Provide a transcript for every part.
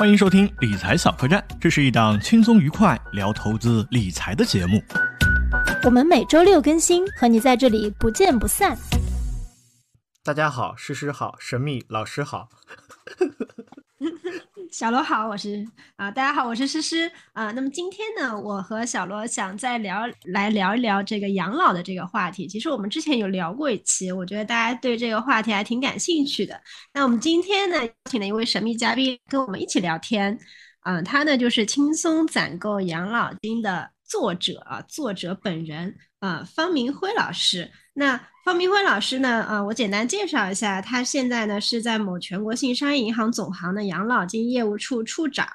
欢迎收听理财小客栈，这是一档轻松愉快聊投资理财的节目。我们每周六更新，和你在这里不见不散。大家好，诗诗好，神秘老师好。小罗好，我是啊，大家好，我是诗诗啊。那么今天呢，我和小罗想再聊来聊一聊这个养老的这个话题。其实我们之前有聊过一期，我觉得大家对这个话题还挺感兴趣的。那我们今天呢，请了一位神秘嘉宾跟我们一起聊天啊，他呢就是轻松攒够养老金的作者啊，作者本人啊，方明辉老师。那方明辉老师呢？啊，我简单介绍一下，他现在呢是在某全国性商业银行总行的养老金业务处处长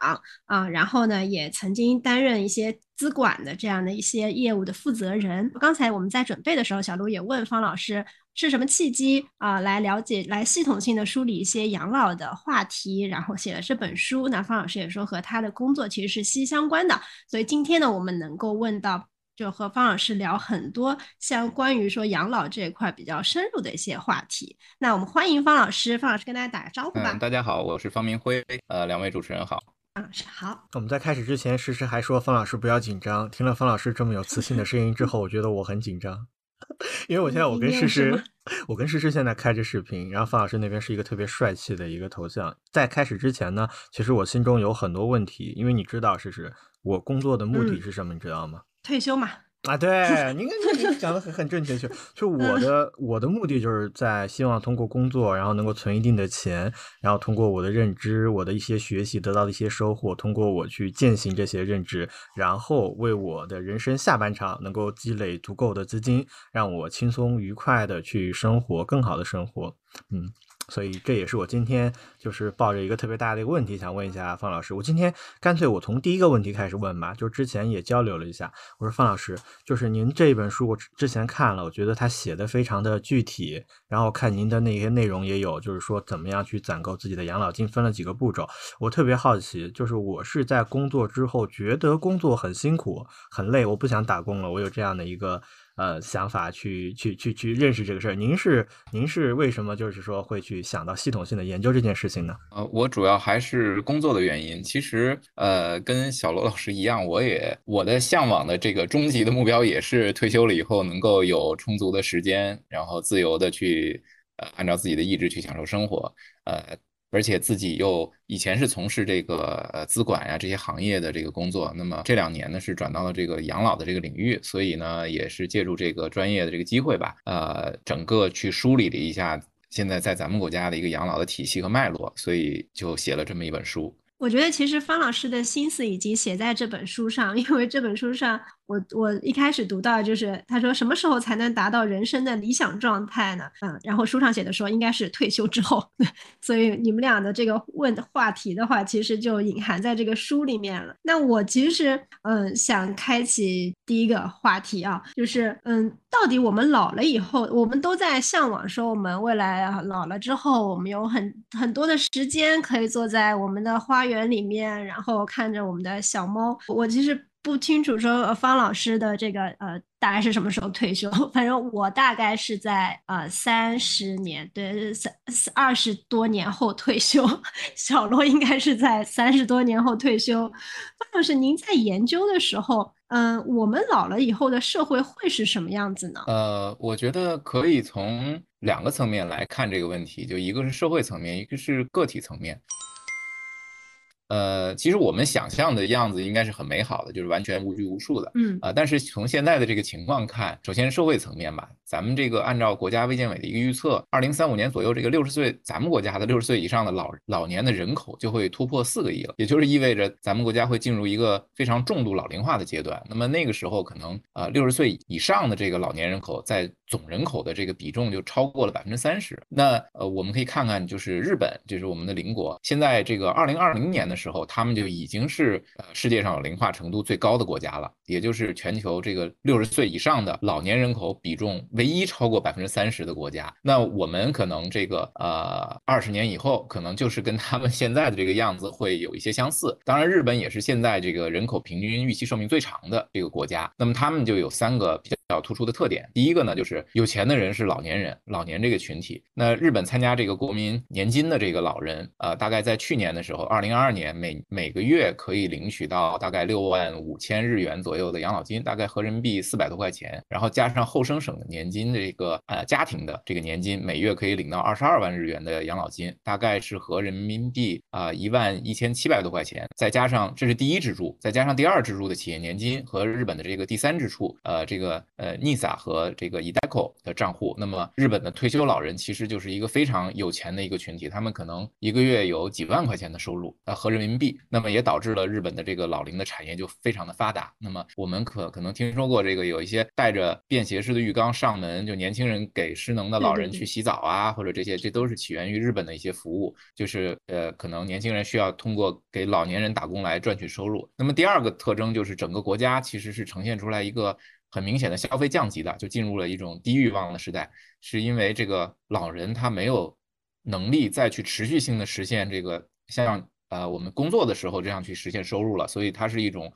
啊，然后呢也曾经担任一些资管的这样的一些业务的负责人。刚才我们在准备的时候，小卢也问方老师是什么契机啊，来了解、来系统性的梳理一些养老的话题，然后写了这本书。那方老师也说和他的工作其实是息息相关的，所以今天呢，我们能够问到。就和方老师聊很多像关于说养老这一块比较深入的一些话题。那我们欢迎方老师，方老师跟大家打个招呼吧。大家好，我是方明辉。呃，两位主持人好。方老师好。我们在开始之前，诗诗还说方老师不要紧张。听了方老师这么有磁性的声音之后，我觉得我很紧张，因为我现在我跟诗诗，我跟诗诗现在开着视频，然后方老师那边是一个特别帅气的一个头像。在开始之前呢，其实我心中有很多问题，因为你知道，诗诗，我工作的目的是什么，你知道吗？退休嘛。啊，对，您看你讲的很很正确，就就我的我的目的就是在希望通过工作，然后能够存一定的钱，然后通过我的认知，我的一些学习得到的一些收获，通过我去践行这些认知，然后为我的人生下半场能够积累足够的资金，让我轻松愉快的去生活，更好的生活，嗯。所以这也是我今天就是抱着一个特别大的一个问题，想问一下方老师。我今天干脆我从第一个问题开始问吧，就是之前也交流了一下。我说方老师，就是您这本书我之前看了，我觉得他写的非常的具体，然后看您的那些内容也有，就是说怎么样去攒够自己的养老金，分了几个步骤。我特别好奇，就是我是在工作之后觉得工作很辛苦很累，我不想打工了，我有这样的一个。呃，想法去去去去认识这个事儿，您是您是为什么就是说会去想到系统性的研究这件事情呢？呃，我主要还是工作的原因。其实，呃，跟小罗老师一样，我也我的向往的这个终极的目标也是退休了以后能够有充足的时间，然后自由的去呃按照自己的意志去享受生活，呃。而且自己又以前是从事这个呃资管呀这些行业的这个工作，那么这两年呢是转到了这个养老的这个领域，所以呢也是借助这个专业的这个机会吧，呃，整个去梳理了一下现在在咱们国家的一个养老的体系和脉络，所以就写了这么一本书。我觉得其实方老师的心思已经写在这本书上，因为这本书上。我我一开始读到就是他说什么时候才能达到人生的理想状态呢？嗯，然后书上写的说应该是退休之后，所以你们俩的这个问话题的话，其实就隐含在这个书里面了。那我其实嗯想开启第一个话题啊，就是嗯到底我们老了以后，我们都在向往说我们未来老了之后，我们有很很多的时间可以坐在我们的花园里面，然后看着我们的小猫。我其实。不清楚说方老师的这个呃大概是什么时候退休？反正我大概是在呃三十年对三二十多年后退休。小罗应该是在三十多年后退休。方老师，您在研究的时候，嗯，我们老了以后的社会会是什么样子呢？呃，我觉得可以从两个层面来看这个问题，就一个是社会层面，一个是个体层面。呃，其实我们想象的样子应该是很美好的，就是完全无拘无束的，嗯啊，但是从现在的这个情况看，首先社会层面吧，咱们这个按照国家卫健委的一个预测，二零三五年左右，这个六十岁，咱们国家的六十岁以上的老老年的人口就会突破四个亿了，也就是意味着咱们国家会进入一个非常重度老龄化的阶段。那么那个时候，可能啊，六十岁以上的这个老年人口在总人口的这个比重就超过了百分之三十。那呃，我们可以看看，就是日本，就是我们的邻国，现在这个二零二零年的时候，他们就已经是呃世界上老龄化程度最高的国家了，也就是全球这个六十岁以上的老年人口比重唯一超过百分之三十的国家。那我们可能这个呃二十年以后，可能就是跟他们现在的这个样子会有一些相似。当然，日本也是现在这个人口平均预期寿命最长的这个国家。那么他们就有三个比较突出的特点，第一个呢就是。有钱的人是老年人，老年这个群体。那日本参加这个国民年金的这个老人，呃，大概在去年的时候，二零二二年每每个月可以领取到大概六万五千日元左右的养老金，大概合人民币四百多块钱，然后加上后生省的年金的这个呃家庭的这个年金，每月可以领到二十二万日元的养老金，大概是合人民币啊一万一千七百多块钱，再加上这是第一支柱，再加上第二支柱的企业年金和日本的这个第三支柱，呃，这个呃 NISA 和这个一代的账户，那么日本的退休老人其实就是一个非常有钱的一个群体，他们可能一个月有几万块钱的收入，呃，合人民币，那么也导致了日本的这个老龄的产业就非常的发达。那么我们可可能听说过这个有一些带着便携式的浴缸上门，就年轻人给失能的老人去洗澡啊，或者这些，这都是起源于日本的一些服务，就是呃，可能年轻人需要通过给老年人打工来赚取收入。那么第二个特征就是整个国家其实是呈现出来一个。很明显的消费降级的，就进入了一种低欲望的时代，是因为这个老人他没有能力再去持续性的实现这个像呃我们工作的时候这样去实现收入了，所以它是一种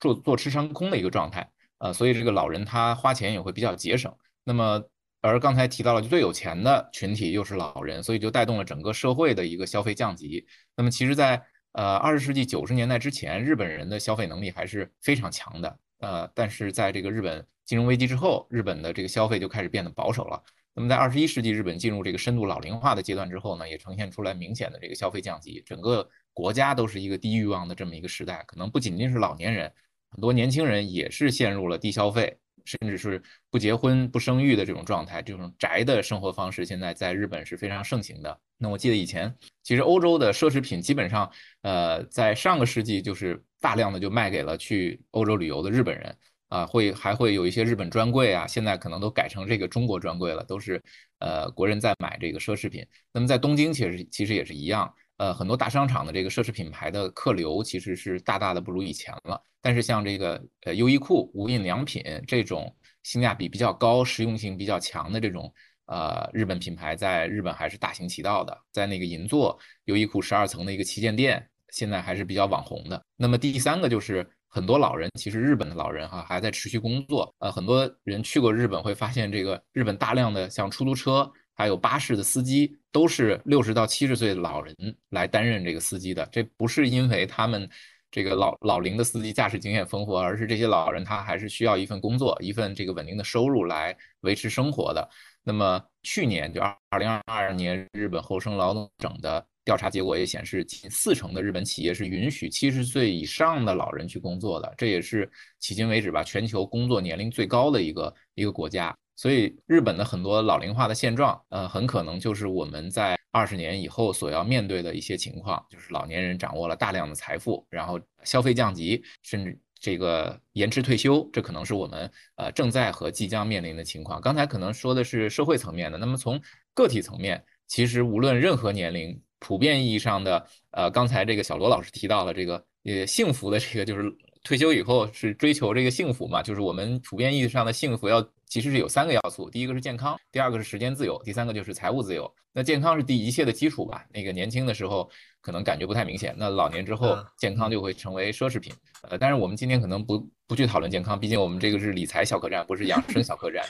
坐坐吃山空的一个状态，呃，所以这个老人他花钱也会比较节省。那么而刚才提到了最有钱的群体又是老人，所以就带动了整个社会的一个消费降级。那么其实，在呃二十世纪九十年代之前，日本人的消费能力还是非常强的。呃，但是在这个日本金融危机之后，日本的这个消费就开始变得保守了。那么在二十一世纪日本进入这个深度老龄化的阶段之后呢，也呈现出来明显的这个消费降级，整个国家都是一个低欲望的这么一个时代。可能不仅仅是老年人，很多年轻人也是陷入了低消费，甚至是不结婚不生育的这种状态。这种宅的生活方式现在在日本是非常盛行的。那我记得以前，其实欧洲的奢侈品基本上，呃，在上个世纪就是大量的就卖给了去欧洲旅游的日本人啊，会还会有一些日本专柜啊，现在可能都改成这个中国专柜了，都是呃国人在买这个奢侈品。那么在东京其实其实也是一样，呃，很多大商场的这个奢侈品牌的客流其实是大大的不如以前了。但是像这个呃优衣库、无印良品这种性价比比较高、实用性比较强的这种。呃，日本品牌在日本还是大行其道的，在那个银座优衣库十二层的一个旗舰店，现在还是比较网红的。那么第三个就是很多老人，其实日本的老人哈还在持续工作。呃，很多人去过日本会发现，这个日本大量的像出租车还有巴士的司机都是六十到七十岁的老人来担任这个司机的。这不是因为他们这个老老龄的司机驾驶经验丰富，而是这些老人他还是需要一份工作，一份这个稳定的收入来维持生活的。那么去年就二二零二二年，日本厚生劳动省的调查结果也显示，近四成的日本企业是允许七十岁以上的老人去工作的，这也是迄今为止吧全球工作年龄最高的一个一个国家。所以，日本的很多老龄化的现状，呃，很可能就是我们在二十年以后所要面对的一些情况，就是老年人掌握了大量的财富，然后消费降级，甚至。这个延迟退休，这可能是我们呃正在和即将面临的情况。刚才可能说的是社会层面的，那么从个体层面，其实无论任何年龄，普遍意义上的呃，刚才这个小罗老师提到了这个呃幸福的这个就是退休以后是追求这个幸福嘛，就是我们普遍意义上的幸福要其实是有三个要素，第一个是健康，第二个是时间自由，第三个就是财务自由。那健康是第一切的基础吧？那个年轻的时候。可能感觉不太明显，那老年之后健康就会成为奢侈品。呃，但是我们今天可能不不去讨论健康，毕竟我们这个是理财小客栈，不是养生小客栈。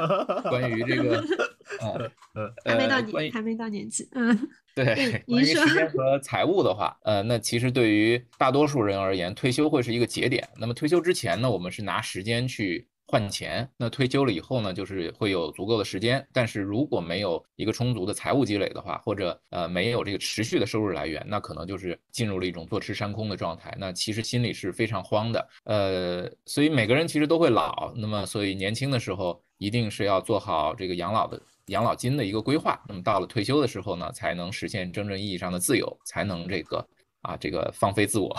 关于这个，呃，还没到年，还没到年纪，嗯，对。关于时间和财务的话，呃，那其实对于大多数人而言，退休会是一个节点。那么退休之前呢，我们是拿时间去。换钱，那退休了以后呢，就是会有足够的时间。但是如果没有一个充足的财务积累的话，或者呃没有这个持续的收入来源，那可能就是进入了一种坐吃山空的状态。那其实心里是非常慌的。呃，所以每个人其实都会老，那么所以年轻的时候一定是要做好这个养老的养老金的一个规划。那么到了退休的时候呢，才能实现真正意义上的自由，才能这个啊这个放飞自我。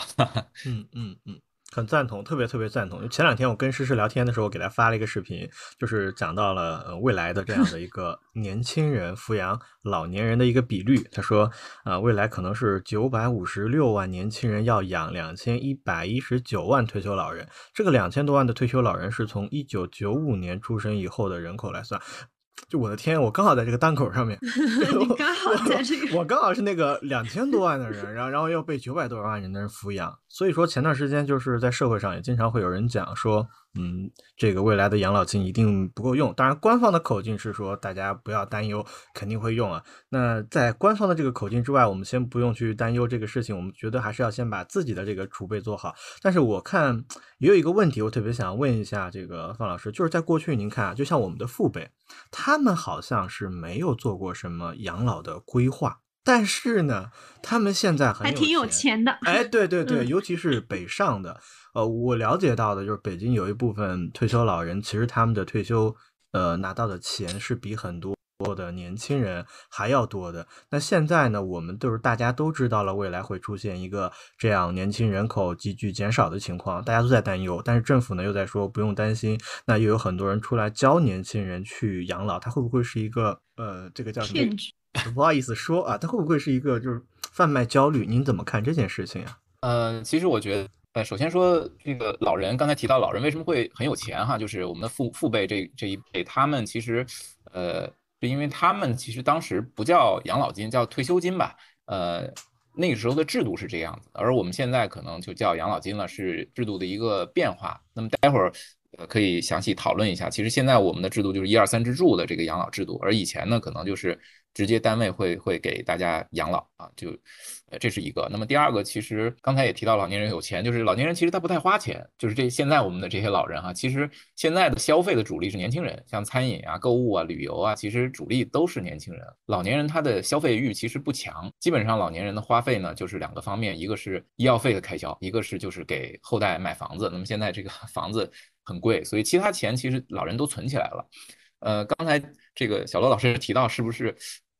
嗯 嗯嗯。很赞同，特别特别赞同。前两天我跟诗诗聊天的时候，给她发了一个视频，就是讲到了呃未来的这样的一个 年轻人抚养老年人的一个比率。她说，啊，未来可能是九百五十六万年轻人要养两千一百一十九万退休老人。这个两千多万的退休老人是从一九九五年出生以后的人口来算。就我的天，我刚好在这个档口上面，你刚好在这个，我刚好是那个两千多万的人，然后然后要被九百多万人的人抚养，所以说前段时间就是在社会上也经常会有人讲说，嗯，这个未来的养老金一定不够用。当然，官方的口径是说大家不要担忧，肯定会用啊。那在官方的这个口径之外，我们先不用去担忧这个事情，我们觉得还是要先把自己的这个储备做好。但是我看也有一个问题，我特别想问一下这个范老师，就是在过去您看啊，就像我们的父辈，他们好像是没有做过什么养老的规划。但是呢，他们现在很还挺有钱的。哎，对对对，嗯尤其是北上的，呃，我了解到的就是北京有一部分退休老人，其实他们的退休呃拿到的钱是比很多的年轻人还要多的。那现在呢，我们都是大家都知道了，未来会出现一个这样年轻人口急剧减少的情况，大家都在担忧，但是政府呢又在说不用担心。那又有很多人出来教年轻人去养老，他会不会是一个呃，这个叫什么？不好意思说啊，他会不会是一个就是贩卖焦虑？您怎么看这件事情啊？呃，其实我觉得，首先说这个老人，刚才提到老人为什么会很有钱哈，就是我们的父父辈这这一辈，他们其实，呃，是因为他们其实当时不叫养老金，叫退休金吧，呃，那个时候的制度是这样子，而我们现在可能就叫养老金了，是制度的一个变化。那么待会儿。呃，可以详细讨论一下。其实现在我们的制度就是一二三支柱的这个养老制度，而以前呢，可能就是直接单位会会给大家养老啊，就，呃，这是一个。那么第二个，其实刚才也提到老年人有钱，就是老年人其实他不太花钱，就是这现在我们的这些老人哈，其实现在的消费的主力是年轻人，像餐饮啊、购物啊、旅游啊，其实主力都是年轻人。老年人他的消费欲其实不强，基本上老年人的花费呢就是两个方面，一个是医药费的开销，一个是就是给后代买房子。那么现在这个 房子。很贵，所以其他钱其实老人都存起来了。呃，刚才这个小罗老师提到，是不是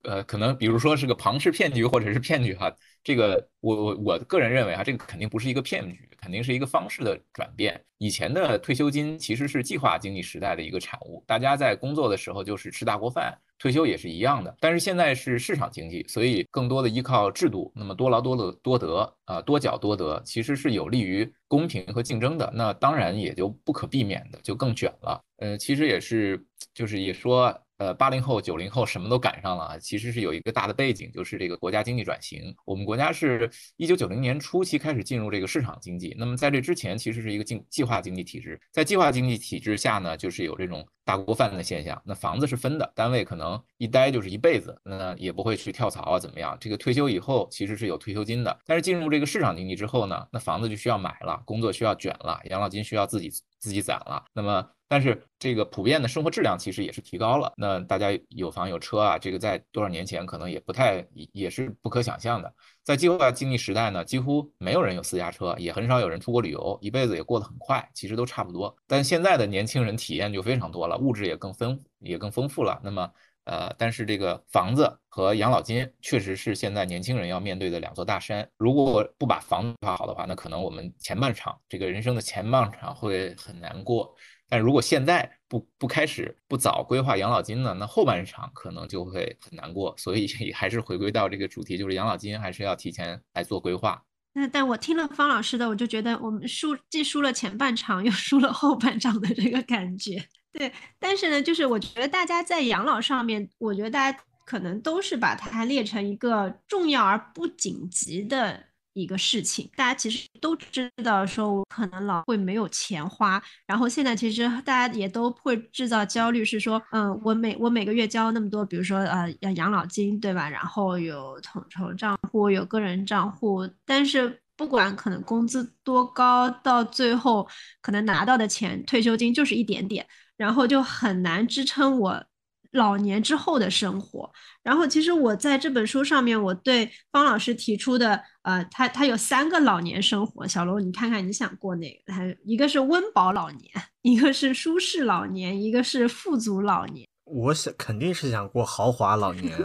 呃，可能比如说是个庞氏骗局或者是骗局哈？这个我我我个人认为啊，这个肯定不是一个骗局，肯定是一个方式的转变。以前的退休金其实是计划经济时代的一个产物，大家在工作的时候就是吃大锅饭，退休也是一样的。但是现在是市场经济，所以更多的依靠制度，那么多劳多得多得啊，多缴多得，其实是有利于公平和竞争的。那当然也就不可避免的就更卷了。呃，其实也是，就是也说。呃，八零后、九零后什么都赶上了！其实是有一个大的背景，就是这个国家经济转型。我们国家是一九九零年初期开始进入这个市场经济，那么在这之前其实是一个计计划经济体制。在计划经济体制下呢，就是有这种大锅饭的现象。那房子是分的，单位可能一待就是一辈子，那也不会去跳槽啊，怎么样？这个退休以后其实是有退休金的，但是进入这个市场经济之后呢，那房子就需要买了，工作需要卷了，养老金需要自己自己攒了，那么。但是这个普遍的生活质量其实也是提高了。那大家有房有车啊，这个在多少年前可能也不太也是不可想象的。在计划经济时代呢，几乎没有人有私家车，也很少有人出国旅游，一辈子也过得很快，其实都差不多。但现在的年轻人体验就非常多了，物质也更丰也更丰富了。那么呃，但是这个房子和养老金确实是现在年轻人要面对的两座大山。如果不把房子画好的话，那可能我们前半场这个人生的前半场会很难过。但如果现在不不开始不早规划养老金呢，那后半场可能就会很难过。所以还是回归到这个主题，就是养老金还是要提前来做规划。那但我听了方老师的，我就觉得我们输既输了前半场，又输了后半场的这个感觉。对，但是呢，就是我觉得大家在养老上面，我觉得大家可能都是把它列成一个重要而不紧急的。一个事情，大家其实都知道，说我可能老会没有钱花，然后现在其实大家也都会制造焦虑，是说，嗯，我每我每个月交那么多，比如说呃要养老金，对吧？然后有统筹账户，有个人账户，但是不管可能工资多高，到最后可能拿到的钱，退休金就是一点点，然后就很难支撑我。老年之后的生活，然后其实我在这本书上面，我对方老师提出的，呃，他他有三个老年生活，小罗你看看你想过哪个？他一个是温饱老年，一个是舒适老年，一个是富足老年。我想肯定是想过豪华老年，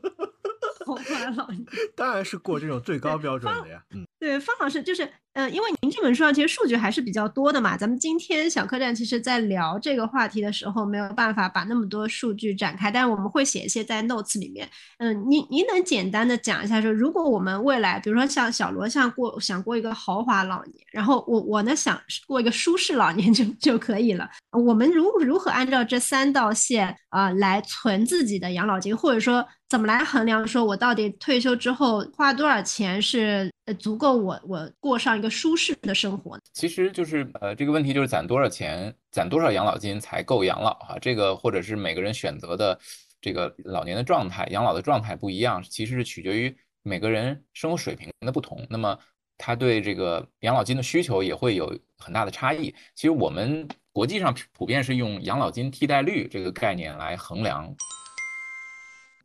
豪华老年当然是过这种最高标准的呀。嗯，对，方老师就是，呃，因为您这本书上其实数据还是比较多的嘛，咱们今天小客栈其实在聊这个话题的时候，没有办法把那么多数据展开，但是我们会写一些在 notes 里面。嗯，您您能简单的讲一下，说如果我们未来，比如说像小罗像过想过一个豪华老年，然后我我呢想过一个舒适老年就就可以了，我们如如何按照这三道线啊、来存自己的养老金，或者说怎么来衡量说我到底退休之后花多少钱是呃足够我我过上一个舒适的生活？其实就是呃这个问题就是攒多少钱，攒多少养老金才够养老哈？这个或者是每个人选择的这个老年的状态、养老的状态不一样，其实是取决于每个人生活水平的不同。那么他对这个养老金的需求也会有很大的差异。其实我们国际上普遍是用养老金替代率这个概念来衡量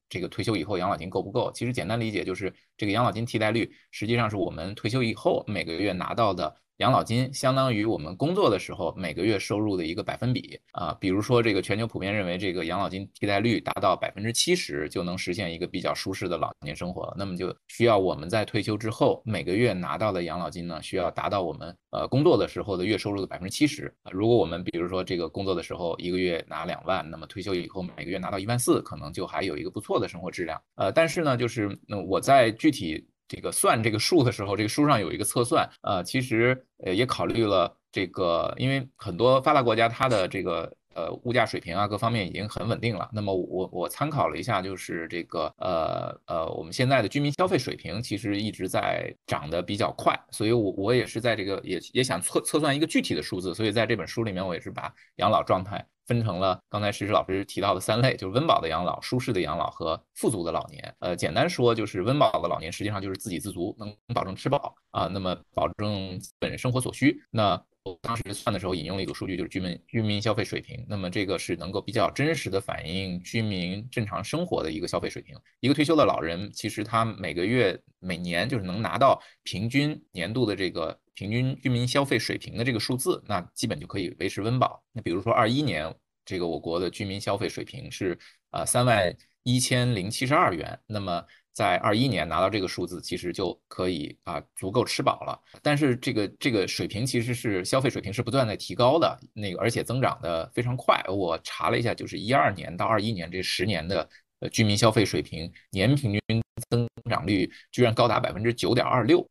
这个退休以后养老金够不够。其实简单理解就是这个养老金替代率实际上是我们退休以后每个月拿到的。养老金相当于我们工作的时候每个月收入的一个百分比啊，比如说这个全球普遍认为这个养老金替代率达到百分之七十就能实现一个比较舒适的老年生活，那么就需要我们在退休之后每个月拿到的养老金呢，需要达到我们呃工作的时候的月收入的百分之七十。如果我们比如说这个工作的时候一个月拿两万，那么退休以后每个月拿到一万四，可能就还有一个不错的生活质量。呃，但是呢，就是那我在具体。这个算这个数的时候，这个书上有一个测算，呃，其实呃也考虑了这个，因为很多发达国家它的这个呃物价水平啊各方面已经很稳定了。那么我我参考了一下，就是这个呃呃我们现在的居民消费水平其实一直在涨得比较快，所以我我也是在这个也也想测测算一个具体的数字，所以在这本书里面我也是把养老状态。分成了刚才石石老师提到的三类，就是温饱的养老、舒适的养老和富足的老年。呃，简单说就是温饱的老年，实际上就是自给自足，能保证吃饱啊，那么保证本人生活所需。那当时算的时候引用了一组数据，就是居民居民消费水平。那么这个是能够比较真实的反映居民正常生活的一个消费水平。一个退休的老人，其实他每个月、每年就是能拿到平均年度的这个。平均居民消费水平的这个数字，那基本就可以维持温饱。那比如说二一年，这个我国的居民消费水平是啊三万一千零七十二元。那么在二一年拿到这个数字，其实就可以啊足够吃饱了。但是这个这个水平其实是消费水平是不断在提高的，那个而且增长的非常快。我查了一下，就是一二年到二一年这十年的呃居民消费水平年平均增长率居然高达百分之九点二六。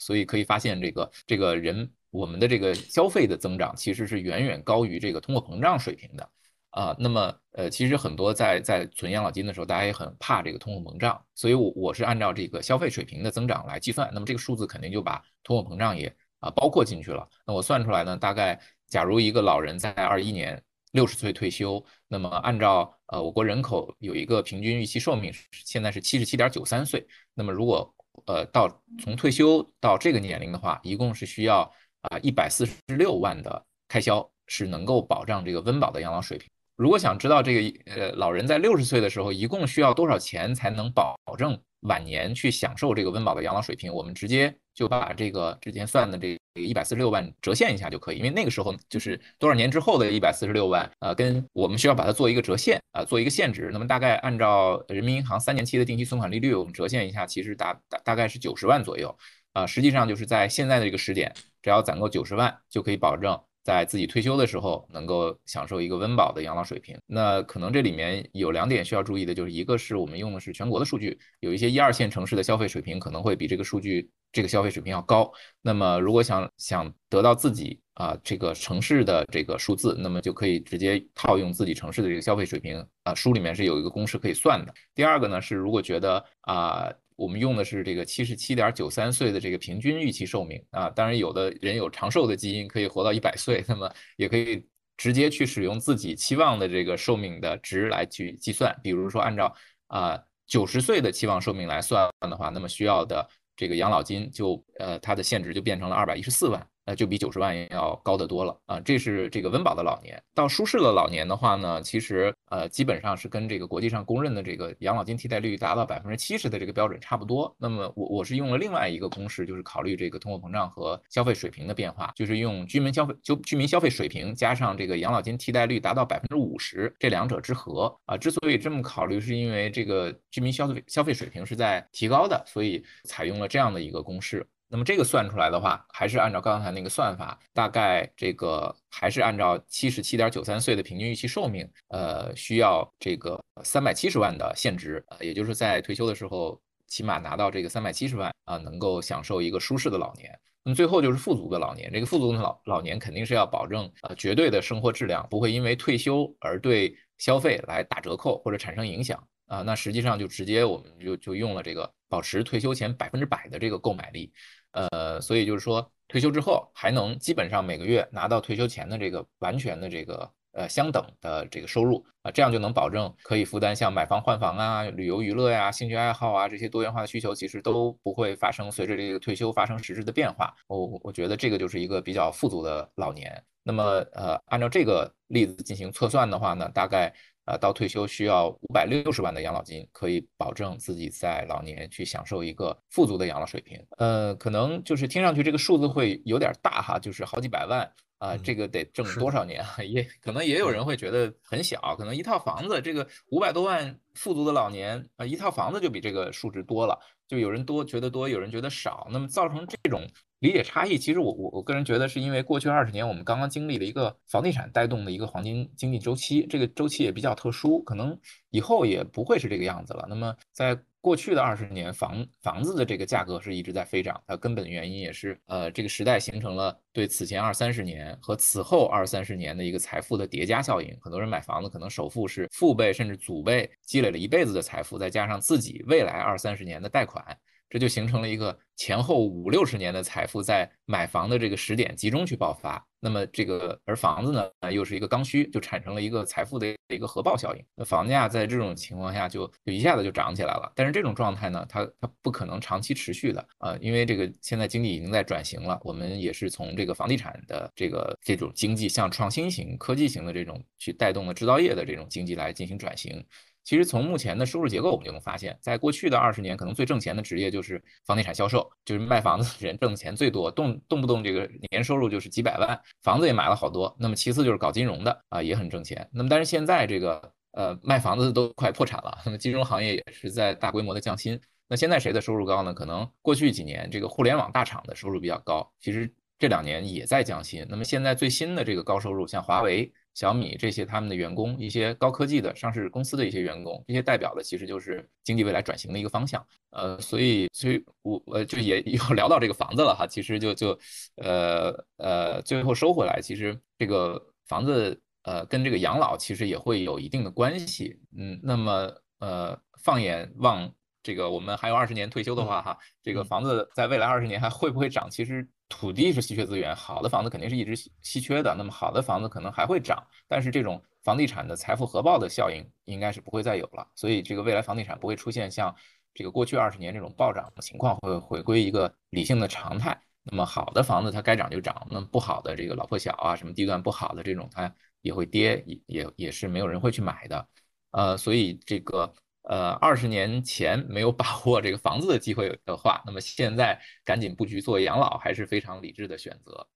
所以可以发现，这个这个人我们的这个消费的增长其实是远远高于这个通货膨胀水平的啊。那么呃，其实很多在在存养老金的时候，大家也很怕这个通货膨胀，所以我我是按照这个消费水平的增长来计算。那么这个数字肯定就把通货膨胀也啊包括进去了。那我算出来呢，大概假如一个老人在二一年六十岁退休，那么按照呃我国人口有一个平均预期寿命现在是七十七点九三岁，那么如果呃，到从退休到这个年龄的话，一共是需要啊一百四十六万的开销，是能够保障这个温饱的养老水平。如果想知道这个呃老人在六十岁的时候一共需要多少钱才能保证晚年去享受这个温饱的养老水平，我们直接就把这个之前算的这一百四十六万折现一下就可以，因为那个时候就是多少年之后的一百四十六万，呃，跟我们需要把它做一个折现，啊，做一个现值。那么大概按照人民银行三年期的定期存款利率，我们折现一下，其实大大大概是九十万左右，啊，实际上就是在现在的这个时点，只要攒够九十万，就可以保证。在自己退休的时候，能够享受一个温饱的养老水平。那可能这里面有两点需要注意的，就是一个是我们用的是全国的数据，有一些一二线城市的消费水平可能会比这个数据这个消费水平要高。那么如果想想得到自己啊这个城市的这个数字，那么就可以直接套用自己城市的这个消费水平啊，书里面是有一个公式可以算的。第二个呢是如果觉得啊。我们用的是这个七十七点九三岁的这个平均预期寿命啊，当然有的人有长寿的基因，可以活到一百岁，那么也可以直接去使用自己期望的这个寿命的值来去计算。比如说按照啊九十岁的期望寿命来算的话，那么需要的这个养老金就呃它的现值就变成了二百一十四万。那就比九十万要高得多了啊！这是这个温饱的老年。到舒适的老年的话呢，其实呃基本上是跟这个国际上公认的这个养老金替代率达到百分之七十的这个标准差不多。那么我我是用了另外一个公式，就是考虑这个通货膨胀和消费水平的变化，就是用居民消费就居民消费水平加上这个养老金替代率达到百分之五十这两者之和啊。之所以这么考虑，是因为这个居民消费消费水平是在提高的，所以采用了这样的一个公式。那么这个算出来的话，还是按照刚才那个算法，大概这个还是按照七十七点九三岁的平均预期寿命，呃，需要这个三百七十万的现值，呃，也就是在退休的时候，起码拿到这个三百七十万啊，能够享受一个舒适的老年。那么最后就是富足的老年，这个富足的老老年肯定是要保证呃绝对的生活质量，不会因为退休而对消费来打折扣或者产生影响。啊，那实际上就直接我们就就用了这个保持退休前百分之百的这个购买力，呃，所以就是说退休之后还能基本上每个月拿到退休前的这个完全的这个呃相等的这个收入啊，这样就能保证可以负担像买房换房啊、旅游娱乐呀、兴趣爱好啊这些多元化的需求，其实都不会发生随着这个退休发生实质的变化。我我觉得这个就是一个比较富足的老年。那么呃，按照这个例子进行测算的话呢，大概。呃，到退休需要五百六十万的养老金，可以保证自己在老年去享受一个富足的养老水平。呃，可能就是听上去这个数字会有点大哈，就是好几百万啊，这个得挣多少年啊？也可能也有人会觉得很小，可能一套房子这个五百多万富足的老年啊，一套房子就比这个数值多了，就有人多觉得多，有人觉得少，那么造成这种。理解差异，其实我我我个人觉得是因为过去二十年我们刚刚经历了一个房地产带动的一个黄金经济周期，这个周期也比较特殊，可能以后也不会是这个样子了。那么在过去的二十年，房房子的这个价格是一直在飞涨，它根本原因也是呃这个时代形成了对此前二三十年和此后二三十年的一个财富的叠加效应。很多人买房子可能首付是父辈甚至祖辈积累了一辈子的财富，再加上自己未来二三十年的贷款。这就形成了一个前后五六十年的财富在买房的这个时点集中去爆发，那么这个而房子呢，又是一个刚需，就产生了一个财富的一个核爆效应。那房价在这种情况下就就一下子就涨起来了。但是这种状态呢，它它不可能长期持续的啊，因为这个现在经济已经在转型了，我们也是从这个房地产的这个这种经济向创新型、科技型的这种去带动了制造业的这种经济来进行转型。其实从目前的收入结构，我们就能发现，在过去的二十年，可能最挣钱的职业就是房地产销售，就是卖房子的人挣钱最多，动动不动这个年收入就是几百万，房子也买了好多。那么其次就是搞金融的啊，也很挣钱。那么但是现在这个呃卖房子都快破产了，那么金融行业也是在大规模的降薪。那现在谁的收入高呢？可能过去几年这个互联网大厂的收入比较高，其实这两年也在降薪。那么现在最新的这个高收入，像华为。小米这些他们的员工，一些高科技的上市公司的一些员工，这些代表的其实就是经济未来转型的一个方向。呃，所以，所以我呃就也又聊到这个房子了哈。其实就就呃呃，最后收回来，其实这个房子呃跟这个养老其实也会有一定的关系。嗯，那么呃放眼望这个我们还有二十年退休的话哈，这个房子在未来二十年还会不会涨？其实。土地是稀缺资源，好的房子肯定是一直稀稀缺的。那么好的房子可能还会涨，但是这种房地产的财富核爆的效应应该是不会再有了。所以这个未来房地产不会出现像这个过去二十年这种暴涨的情况，会回归一个理性的常态。那么好的房子它该涨就涨，那么不好的这个老破小啊，什么地段不好的这种它也会跌，也也也是没有人会去买的。呃，所以这个。呃，二十年前没有把 握这个房子的机会的话，那么现在赶紧布局做养老还是非常理智的选择。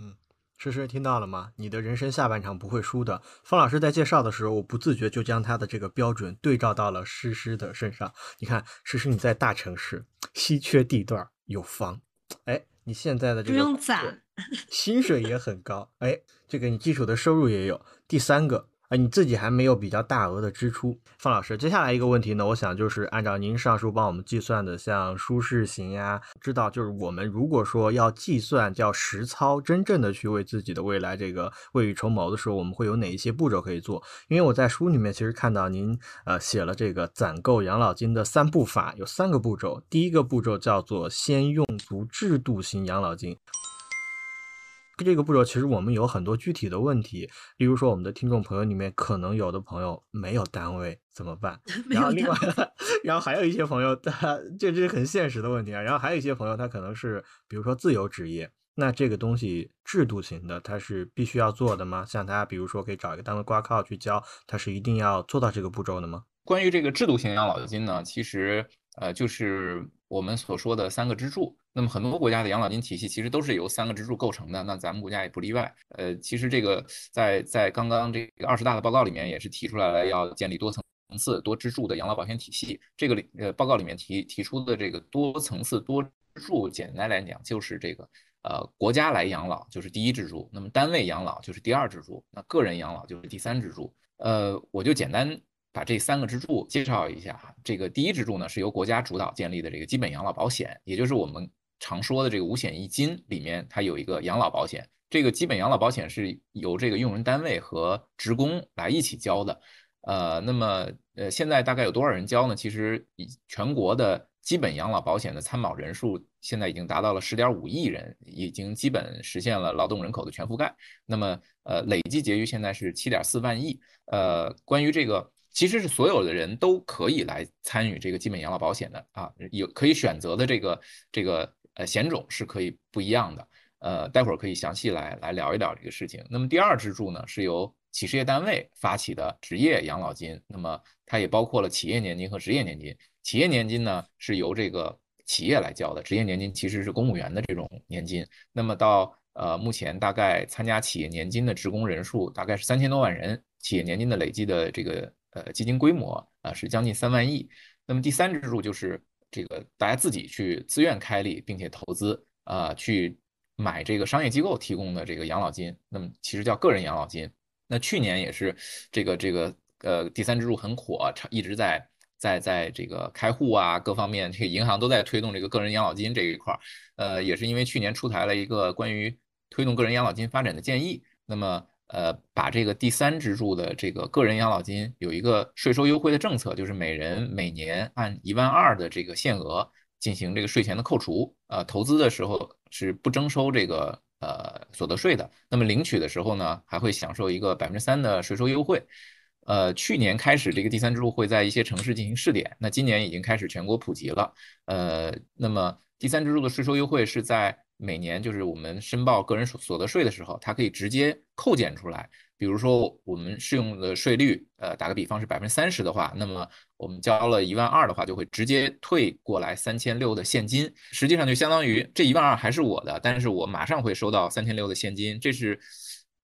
嗯，诗诗听到了吗？你的人生下半场不会输的。方老师在介绍的时候，我不自觉就将他的这个标准对照到了诗诗的身上。你看，诗诗你在大城市，稀缺地段有房，哎，你现在的这个不用攒，薪水也很高，哎，这个你基础的收入也有。第三个。你自己还没有比较大额的支出，方老师，接下来一个问题呢，我想就是按照您上述帮我们计算的，像舒适型呀，知道就是我们如果说要计算叫实操，真正的去为自己的未来这个未雨绸缪的时候，我们会有哪一些步骤可以做？因为我在书里面其实看到您呃写了这个攒够养老金的三步法，有三个步骤，第一个步骤叫做先用足制度型养老金。这个步骤其实我们有很多具体的问题，例如说我们的听众朋友里面可能有的朋友没有单位怎么办？然后另外，然后还有一些朋友他这这是很现实的问题啊。然后还有一些朋友他可能是比如说自由职业，那这个东西制度型的他是必须要做的吗？像他比如说可以找一个单位挂靠去交，他是一定要做到这个步骤的吗？关于这个制度型养老金呢，其实呃就是我们所说的三个支柱。那么很多国家的养老金体系其实都是由三个支柱构成的，那咱们国家也不例外。呃，其实这个在在刚刚这个二十大的报告里面也是提出来了，要建立多层次、多支柱的养老保险体系。这个里呃报告里面提提出的这个多层次、多支柱，简单来讲就是这个呃国家来养老就是第一支柱，那么单位养老就是第二支柱，那个人养老就是第三支柱。呃，我就简单把这三个支柱介绍一下。这个第一支柱呢是由国家主导建立的这个基本养老保险，也就是我们。常说的这个五险一金里面，它有一个养老保险。这个基本养老保险是由这个用人单位和职工来一起交的。呃，那么呃，现在大概有多少人交呢？其实以全国的基本养老保险的参保人数现在已经达到了十点五亿人，已经基本实现了劳动人口的全覆盖。那么，呃，累计结余现在是七点四万亿。呃，关于这个，其实是所有的人都可以来参与这个基本养老保险的啊，有可以选择的这个这个呃险种是可以不一样的。呃，待会儿可以详细来来聊一聊这个事情。那么第二支柱呢，是由企事业单位发起的职业养老金，那么它也包括了企业年金和职业年金。企业年金呢是由这个企业来交的，职业年金其实是公务员的这种年金。那么到呃目前大概参加企业年金的职工人数大概是三千多万人，企业年金的累计的这个呃基金规模啊是将近三万亿。那么第三支柱就是这个大家自己去自愿开立并且投资啊去。买这个商业机构提供的这个养老金，那么其实叫个人养老金。那去年也是这个这个呃第三支柱很火，一直在在在这个开户啊各方面，这个银行都在推动这个个人养老金这一块儿。呃，也是因为去年出台了一个关于推动个人养老金发展的建议，那么呃把这个第三支柱的这个个人养老金有一个税收优惠的政策，就是每人每年按一万二的这个限额。进行这个税前的扣除，呃，投资的时候是不征收这个呃所得税的。那么领取的时候呢，还会享受一个百分之三的税收优惠。呃，去年开始这个第三支柱会在一些城市进行试点，那今年已经开始全国普及了。呃，那么第三支柱的税收优惠是在每年就是我们申报个人所所得税的时候，它可以直接扣减出来。比如说，我们适用的税率，呃，打个比方是百分之三十的话，那么我们交了一万二的话，就会直接退过来三千六的现金。实际上就相当于这一万二还是我的，但是我马上会收到三千六的现金。这是，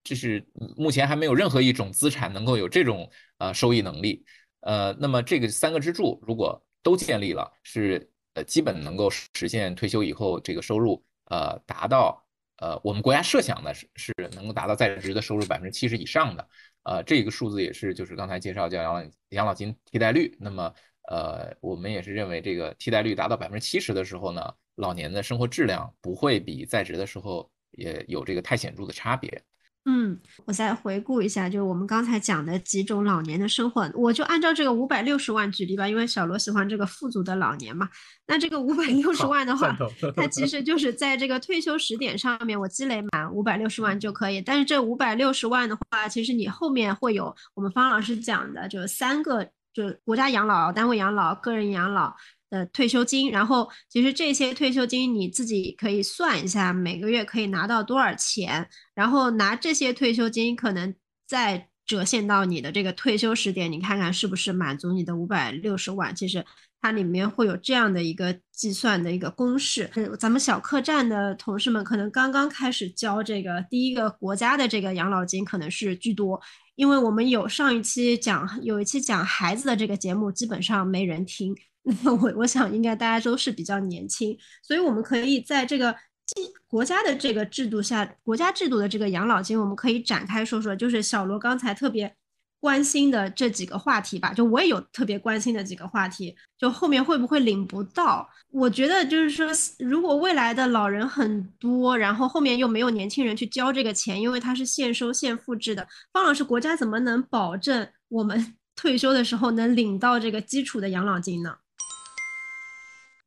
这是目前还没有任何一种资产能够有这种呃收益能力。呃，那么这个三个支柱如果都建立了，是呃基本能够实现退休以后这个收入呃达到。呃，我们国家设想的是是能够达到在职的收入百分之七十以上的，呃，这个数字也是就是刚才介绍叫养老养老金替代率。那么，呃，我们也是认为这个替代率达到百分之七十的时候呢，老年的生活质量不会比在职的时候也有这个太显著的差别。嗯，我再回顾一下，就是我们刚才讲的几种老年的生活，我就按照这个五百六十万举例吧，因为小罗喜欢这个富足的老年嘛。那这个五百 六十万的话，它其实就是在这个退休时点上面，我积累满五百六十万就可以。但是这五百六十万的话，其实你后面会有我们方老师讲的，就是三个，就是国家养老、单位养老、个人养老。的退休金，然后其实这些退休金你自己可以算一下，每个月可以拿到多少钱，然后拿这些退休金可能再折现到你的这个退休时点，你看看是不是满足你的五百六十万。其实它里面会有这样的一个计算的一个公式。咱们小客栈的同事们可能刚刚开始交这个第一个国家的这个养老金，可能是居多，因为我们有上一期讲有一期讲孩子的这个节目，基本上没人听。我我想应该大家都是比较年轻，所以我们可以在这个国家的这个制度下，国家制度的这个养老金，我们可以展开说说，就是小罗刚才特别关心的这几个话题吧。就我也有特别关心的几个话题，就后面会不会领不到？我觉得就是说，如果未来的老人很多，然后后面又没有年轻人去交这个钱，因为它是现收现付制的，方老师，国家怎么能保证我们 退休的时候能领到这个基础的养老金呢？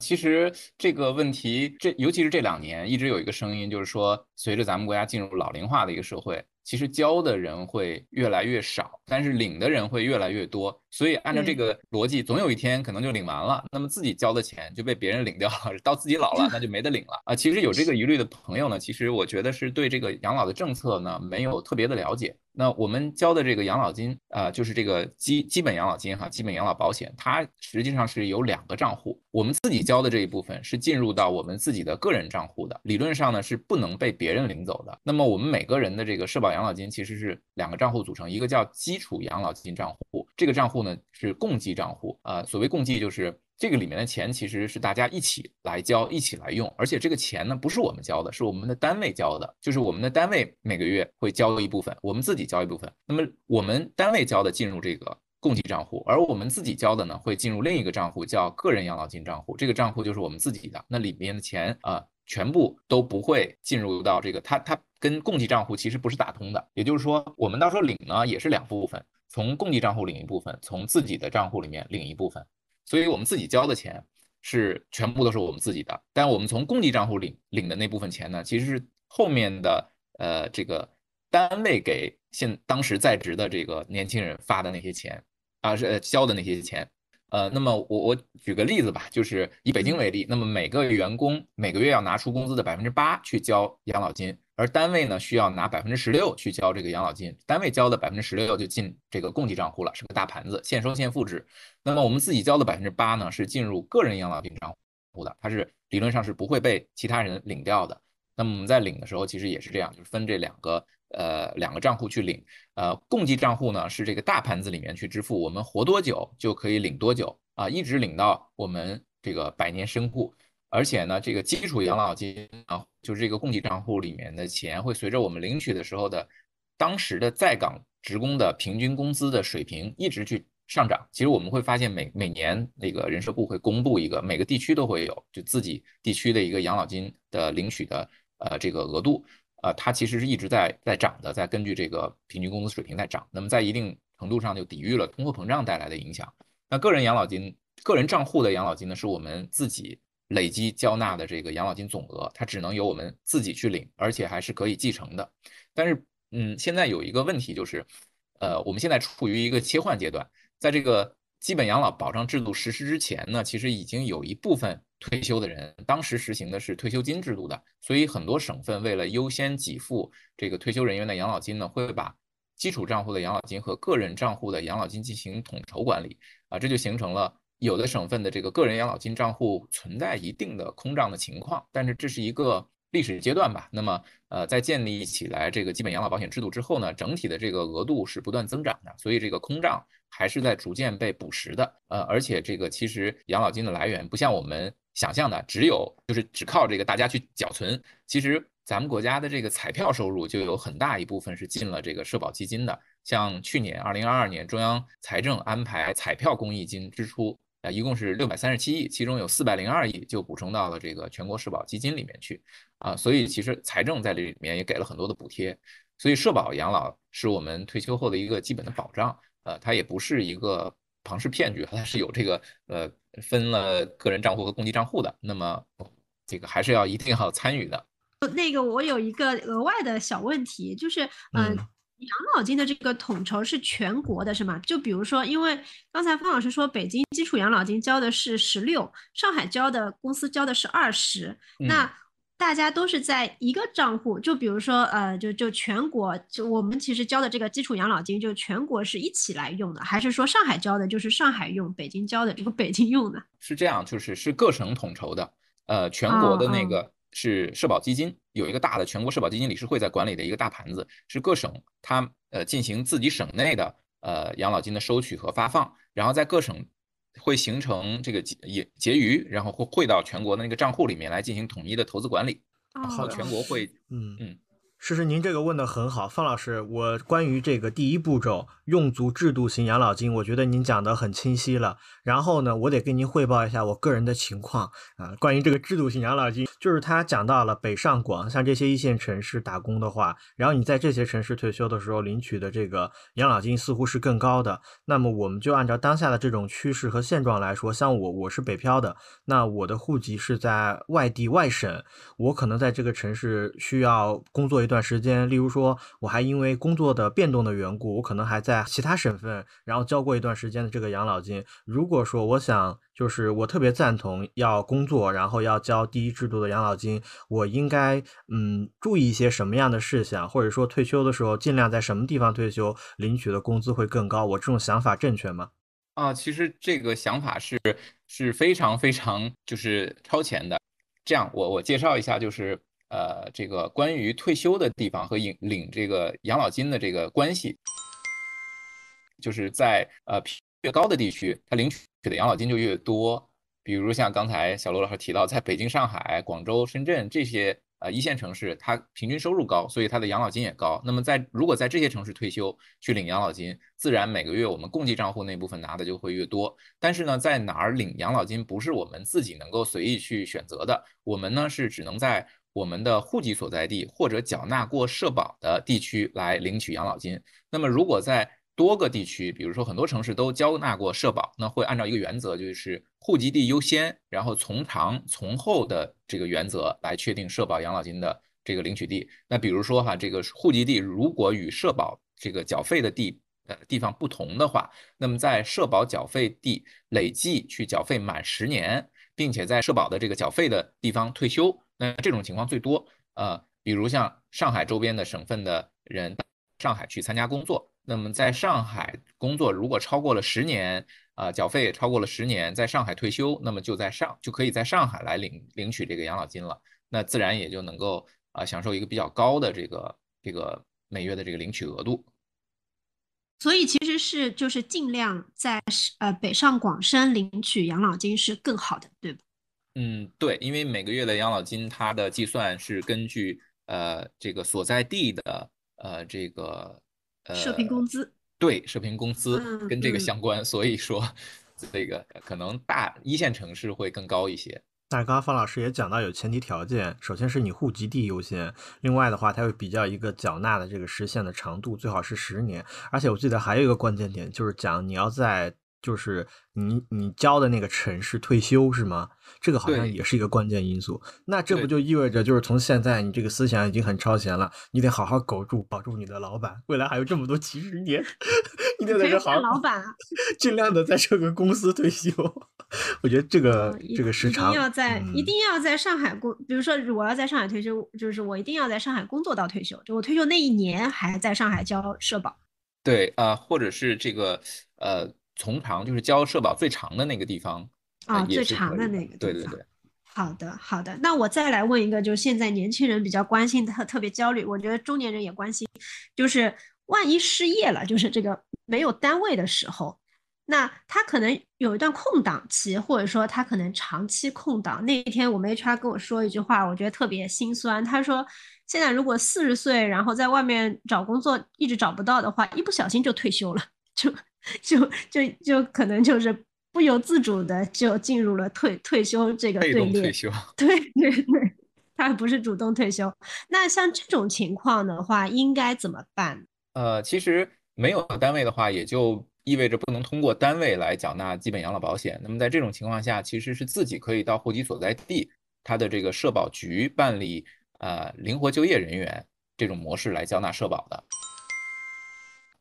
其实这个问题，这尤其是这两年，一直有一个声音，就是说，随着咱们国家进入老龄化的一个社会，其实交的人会越来越少，但是领的人会越来越多。所以按照这个逻辑，总有一天可能就领完了，那么自己交的钱就被别人领掉了，到自己老了那就没得领了啊。其实有这个疑虑的朋友呢，其实我觉得是对这个养老的政策呢没有特别的了解。那我们交的这个养老金啊，就是这个基基本养老金哈，基本养老保险，它实际上是有两个账户。我们自己交的这一部分是进入到我们自己的个人账户的，理论上呢是不能被别人领走的。那么我们每个人的这个社保养老金其实是两个账户组成，一个叫基础养老金账户，这个账户呢是共计账户啊。所谓共计就是。这个里面的钱其实是大家一起来交、一起来用，而且这个钱呢不是我们交的，是我们的单位交的，就是我们的单位每个月会交一部分，我们自己交一部分。那么我们单位交的进入这个共计账户，而我们自己交的呢会进入另一个账户，叫个人养老金账户。这个账户就是我们自己的，那里面的钱啊全部都不会进入到这个，它它跟共计账户其实不是打通的。也就是说，我们到时候领呢也是两部分，从共济账户领一部分，从自己的账户里面领一部分。所以我们自己交的钱是全部都是我们自己的，但我们从共济账户领领的那部分钱呢，其实是后面的呃这个单位给现当时在职的这个年轻人发的那些钱啊，是交的那些钱。呃，那么我我举个例子吧，就是以北京为例，那么每个员工每个月要拿出工资的百分之八去交养老金，而单位呢需要拿百分之十六去交这个养老金，单位交的百分之十六就进这个共济账户了，是个大盘子，现收现付制。那么我们自己交的百分之八呢，是进入个人养老金账户的，它是理论上是不会被其他人领掉的。那么我们在领的时候，其实也是这样，就是分这两个。呃，两个账户去领，呃，共济账户呢是这个大盘子里面去支付，我们活多久就可以领多久啊，一直领到我们这个百年身故。而且呢，这个基础养老金啊，就是这个供给账户里面的钱会随着我们领取的时候的当时的在岗职工的平均工资的水平一直去上涨。其实我们会发现每每年那个人社部会公布一个每个地区都会有就自己地区的一个养老金的领取的呃这个额度。呃，它其实是一直在在涨的，在根据这个平均工资水平在涨。那么在一定程度上就抵御了通货膨胀带来的影响。那个人养老金、个人账户的养老金呢，是我们自己累积交纳的这个养老金总额，它只能由我们自己去领，而且还是可以继承的。但是，嗯，现在有一个问题就是，呃，我们现在处于一个切换阶段，在这个基本养老保障制度实施之前呢，其实已经有一部分。退休的人当时实行的是退休金制度的，所以很多省份为了优先给付这个退休人员的养老金呢，会把基础账户的养老金和个人账户的养老金进行统筹管理啊，这就形成了有的省份的这个个人养老金账户存在一定的空账的情况，但是这是一个。历史阶段吧，那么呃，在建立起来这个基本养老保险制度之后呢，整体的这个额度是不断增长的，所以这个空账还是在逐渐被补实的。呃，而且这个其实养老金的来源不像我们想象的只有就是只靠这个大家去缴存，其实咱们国家的这个彩票收入就有很大一部分是进了这个社保基金的。像去年二零二二年中央财政安排彩票公益金支出。啊，一共是六百三十七亿，其中有四百零二亿就补充到了这个全国社保基金里面去，啊，所以其实财政在这里面也给了很多的补贴，所以社保养老是我们退休后的一个基本的保障，呃，它也不是一个庞氏骗局，它是有这个呃分了个人账户和公积账户的，那么这个还是要一定要参与的。那个我有一个额外的小问题，就是嗯。养老金的这个统筹是全国的，是吗？就比如说，因为刚才方老师说，北京基础养老金交的是十六，上海交的公司交的是二十，那大家都是在一个账户。就比如说，呃，就就全国，就我们其实交的这个基础养老金，就全国是一起来用的，还是说上海交的就是上海用，北京交的这个北京用的？是这样，就是是各省统筹的，呃，全国的那个。是社保基金有一个大的全国社保基金理事会在管理的一个大盘子，是各省它呃进行自己省内的呃养老金的收取和发放，然后在各省会形成这个结也结余，然后会汇到全国的那个账户里面来进行统一的投资管理，然后全国会嗯嗯。诗诗，您这个问的很好，方老师，我关于这个第一步骤用足制度型养老金，我觉得您讲的很清晰了。然后呢，我得跟您汇报一下我个人的情况啊。关于这个制度型养老金，就是他讲到了北上广，像这些一线城市打工的话，然后你在这些城市退休的时候领取的这个养老金似乎是更高的。那么我们就按照当下的这种趋势和现状来说，像我，我是北漂的，那我的户籍是在外地外省，我可能在这个城市需要工作一段。时间，例如说，我还因为工作的变动的缘故，我可能还在在其他省份，然后交过一段时间的这个养老金。如果说我想，就是我特别赞同要工作，然后要交第一制度的养老金，我应该嗯注意一些什么样的事项，或者说退休的时候尽量在什么地方退休，领取的工资会更高？我这种想法正确吗？啊，其实这个想法是是非常非常就是超前的。这样，我我介绍一下，就是。呃，这个关于退休的地方和领领这个养老金的这个关系，就是在呃越高的地区，它领取的养老金就越多。比如像刚才小罗老师提到，在北京、上海、广州、深圳这些呃一线城市，它平均收入高，所以它的养老金也高。那么在如果在这些城市退休去领养老金，自然每个月我们共济账户那部分拿的就会越多。但是呢，在哪儿领养老金不是我们自己能够随意去选择的，我们呢是只能在。我们的户籍所在地或者缴纳过社保的地区来领取养老金。那么，如果在多个地区，比如说很多城市都交纳过社保，那会按照一个原则，就是户籍地优先，然后从长从后的这个原则来确定社保养老金的这个领取地。那比如说哈，这个户籍地如果与社保这个缴费的地呃地方不同的话，那么在社保缴费地累计去缴费满十年，并且在社保的这个缴费的地方退休，那这种情况最多。呃，比如像上海周边的省份的人，上海去参加工作，那么在上海工作如果超过了十年，啊，缴费超过了十年，在上海退休，那么就在上就可以在上海来领领取这个养老金了，那自然也就能够啊享受一个比较高的这个这个每月的这个领取额度。所以其实是就是尽量在呃北上广深领取养老金是更好的，对吧？嗯，对，因为每个月的养老金它的计算是根据呃这个所在地的呃这个呃社平工资，对，社平工资嗯跟这个嗯相关，所以说这个可能大一线城市会更高一些。但是刚刚方老师也讲到有前提条件，首先是你户籍地优先，另外的话，它会比较一个缴纳的这个时限的长度，最好是十年。而且我记得还有一个关键点，就是讲你要在就是你你交的那个城市退休是吗？这个好像也是一个关键因素。那这不就意味着就是从现在你这个思想已经很超前了，你得好好苟住，保住你的老板，未来还有这么多几十年，你得在这好好老板啊，尽量的在这个公司退休。我觉得这个嗯这个时长一定要在、一嗯定要在上海工，比如说我要在上海退休，就是我一定要在上海工作到退休，就我退休那一年还在上海交社保。对啊、呃或者是这个呃从长就是交社保最长的那个地方呃啊，也最长的那个地方对对对。好的，好的。那我再来问一个，就是现在年轻人比较关心的、特别焦虑，我觉得中年人也关心，就是万一失业了，就是这个没有单位的时候，那他可能有一段空档期，或者说他可能长期空档。那一天我们 HR 跟我说一句话，我觉得特别心酸。他说，现在如果四十岁，然后在外面找工作一直找不到的话，一不小心就退休了，就就就就可能就是不由自主的就进入了退退休这个被队列。动退休。对对对，他不是主动退休。那像这种情况的话，应该怎么办？呃，其实没有单位的话，也就意味着不能通过单位来缴纳基本养老保险。那么在这种情况下，其实是自己可以到户籍所在地，他的这个社保局办理呃灵活就业人员这种模式来缴纳社保的。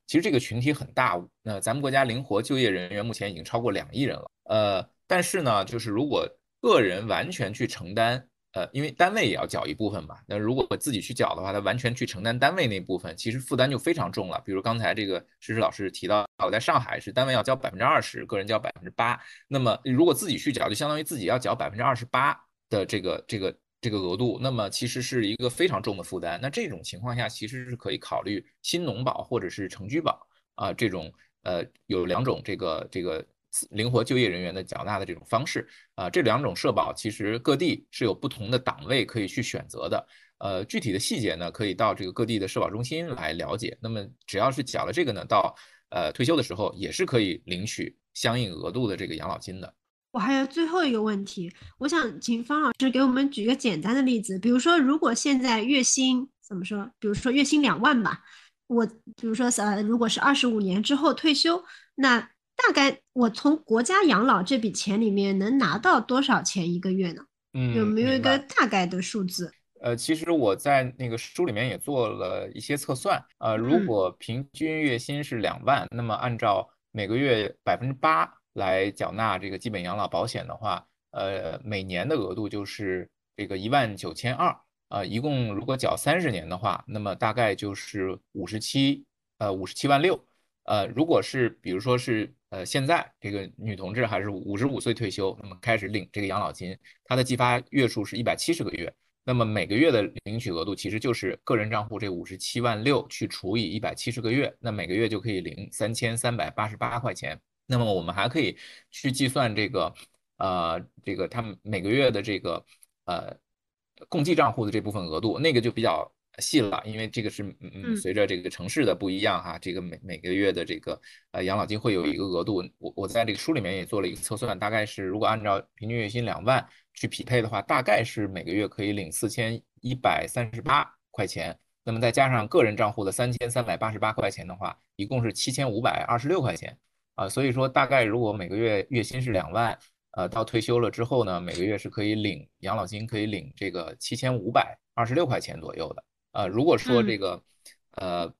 其实这个群体很大，那咱们国家灵活就业人员目前已经超过两亿人了。呃，但是呢，就是如果个人完全去承担，呃，因为单位也要缴一部分嘛，那如果自己去缴的话，他完全去承担单位那部分，其实负担就非常重了。比如刚才这个石石老师提到，我在上海是单位要交百分之二十，个人交百分之八，那么如果自己去缴，就相当于自己要缴百分之二十八的这个这个这个额度，那么其实是一个非常重的负担。那这种情况下，其实是可以考虑新农保或者是城居保啊、这种呃有两种这个这个灵活就业人员的缴纳的这种方式啊、这两种社保其实各地是有不同的档位可以去选择的。呃，具体的细节呢，可以到这个各地的社保中心来了解。那么只要是缴了这个呢，到呃退休的时候也是可以领取相应额度的这个养老金的。我还有最后一个问题，我想请方老师给我们举个简单的例子，比如说，如果现在月薪怎么说？比如说月薪两万吧，我比如说呃，如果是二十五年之后退休，那大概我从国家养老这笔钱里面能拿到多少钱一个月呢？嗯，有没有一个大概的数字？呃，其实我在那个书里面也做了一些测算，呃，如嗯果平均月薪是两万，那么按照每个月百分之八来缴纳这个基本养老保险的话，呃，每年的额度就是这个一万九千二，呃，一共如果缴三十年的话，那么大概就是五十七，呃，五十七万六。呃，如果是比如说是呃现在这个女同志还是五十五岁退休，那么开始领这个养老金，她的计发月数是一百七十个月。那么每个月的领取额度其实就是个人账户这五十七万六去除以一百七十个月，那每个月就可以领三千三百八十八块钱。那么我们还可以去计算这个，呃，这个他们每个月的这个呃共计账户的这部分额度，那个就比较细了，因为这个是嗯嗯随着这个城市的不一样哈，这个每每个月的这个呃养老金会有一个额度。我我在这个书里面也做了一个测算，大概是如果按照平均月薪两万去匹配的话，大概是每个月可以领四千一百三十八块钱。那么再加上个人账户的三千三百八十八块钱的话，一共是七千五百二十六块钱啊。所以说，大概如果每个月月薪是两万，呃，到退休了之后呢，每个月是可以领养老金，可以领这个七千五百二十六块钱左右的。呃，如果说这个，呃，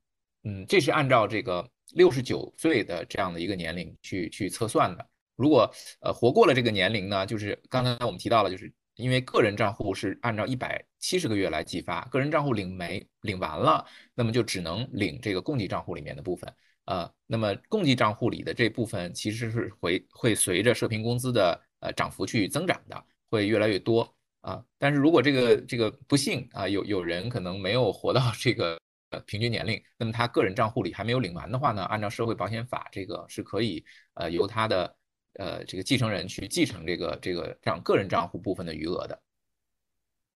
嗯，这是按照这个六十九岁的这样的一个年龄去去测算的。如果呃活过了这个年龄呢，就是刚才我们提到了，就是因为个人账户是按照一百七十个月来计发，个人账户领没领完了，那么就只能领这个供给账户里面的部分。呃，那么共济账户里的这部分其实是会会随着社平工资的呃涨幅去增长的，会越来越多啊。但是如果这个这个不幸啊，有有人可能没有活到这个呃平均年龄，那么他个人账户里还没有领完的话呢，按照社会保险法，这个是可以呃由他的。呃，这个继承人去继承这个这个这样个人账户部分的余额的。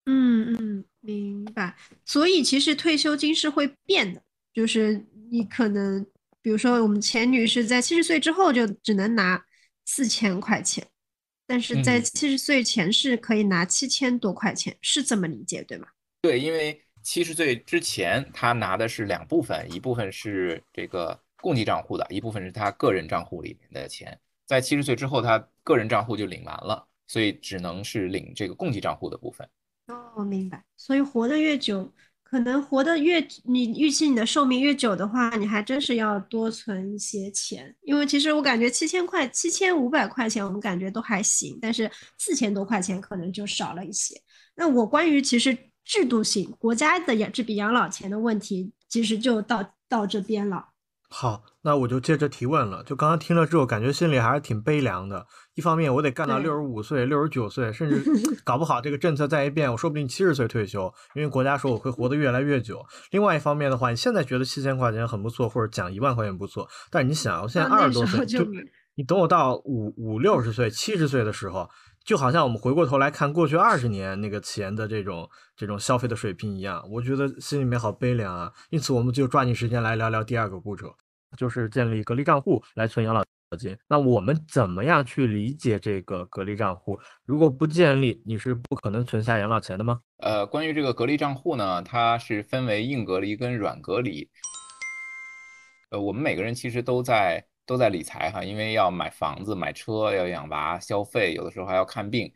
嗯嗯，明白。所以其实退休金是会变的，就是你可能，比如说我们钱女士在七十岁之后就只能拿四千块钱，但是在七十岁前是可以拿七千多块钱，是这么理解对吗？对，因为七十岁之前她拿的是两部分，一部分是这个共济账户的，一部分是她个人账户里面的钱。在七十岁之后，她个人账户就领完了，所以只能是领这个共济账户的部分。哦，明白。所以活得越久，可能活得越你预期你的寿命越久的话，你还真是要多存一些钱。因为其实我感觉七千块、七千五百块钱，我们感觉都还行，但是四千多块钱可能就少了一些。那我关于其实制度性国家的养这笔养老钱的问题，其实就到到这边了。好，那我就接着提问了。就刚刚听了之后，感觉心里还是挺悲凉的。一方面，我得干到六十五岁、六十九岁，甚至 搞不好这个政策再一变，我说不定七十岁退休，因为国家说我会活得越来越久。另外一方面的话，你现在觉得七千块钱很不错，或者讲一万块钱不错，但是你想，我现在二十多岁，就你等我到五五六十岁、七十岁的时候，就好像我们回过头来看过去二十年那个钱的这种这种消费的水平一样，我觉得心里面好悲凉啊。因此，我们就抓紧时间来聊聊第二个步骤。就是建立隔离账户来存养老那我们怎么样去理解这个隔离账户？如果不建立，你是不可能存下养老钱的吗？呃，关于这个隔离账户呢，它是分为硬隔离跟软隔离。呃，我们每个人其实都在都在理财哈，因为要买房子、买车，要养娃、消费，有的时候还要看病，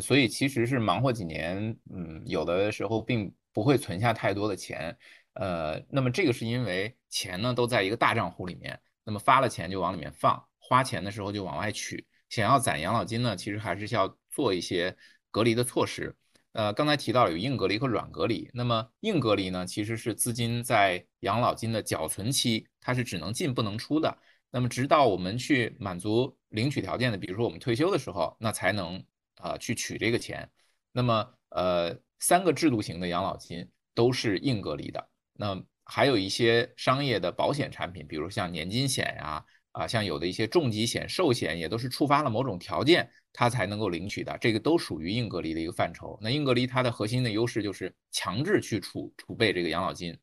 所以其实是忙活几年，嗯，有的时候并不会存下太多的钱。呃，那么这个是因为钱呢都在一个大账户里面，那么发了钱就往里面放，花钱的时候就往外取。想要攒养老金呢，其实还是需要做一些隔离的措施。呃，刚才提到有硬隔离和软隔离。那么硬隔离呢，其实是资金在养老金的缴存期，它是只能进不能出的。那么直到我们去满足领取条件的，比如说我们退休的时候，那才能啊去取这个钱。那么呃，三个制度型的养老金都是硬隔离的。那还有一些商业的保险产品，比如像年金险呀，啊像有的一些重疾险、寿险，也都是触发了某种条件，它才能够领取的，这个都属于硬隔离的一个范畴。那硬隔离它的核心的优势就是强制去储储备这个养老金，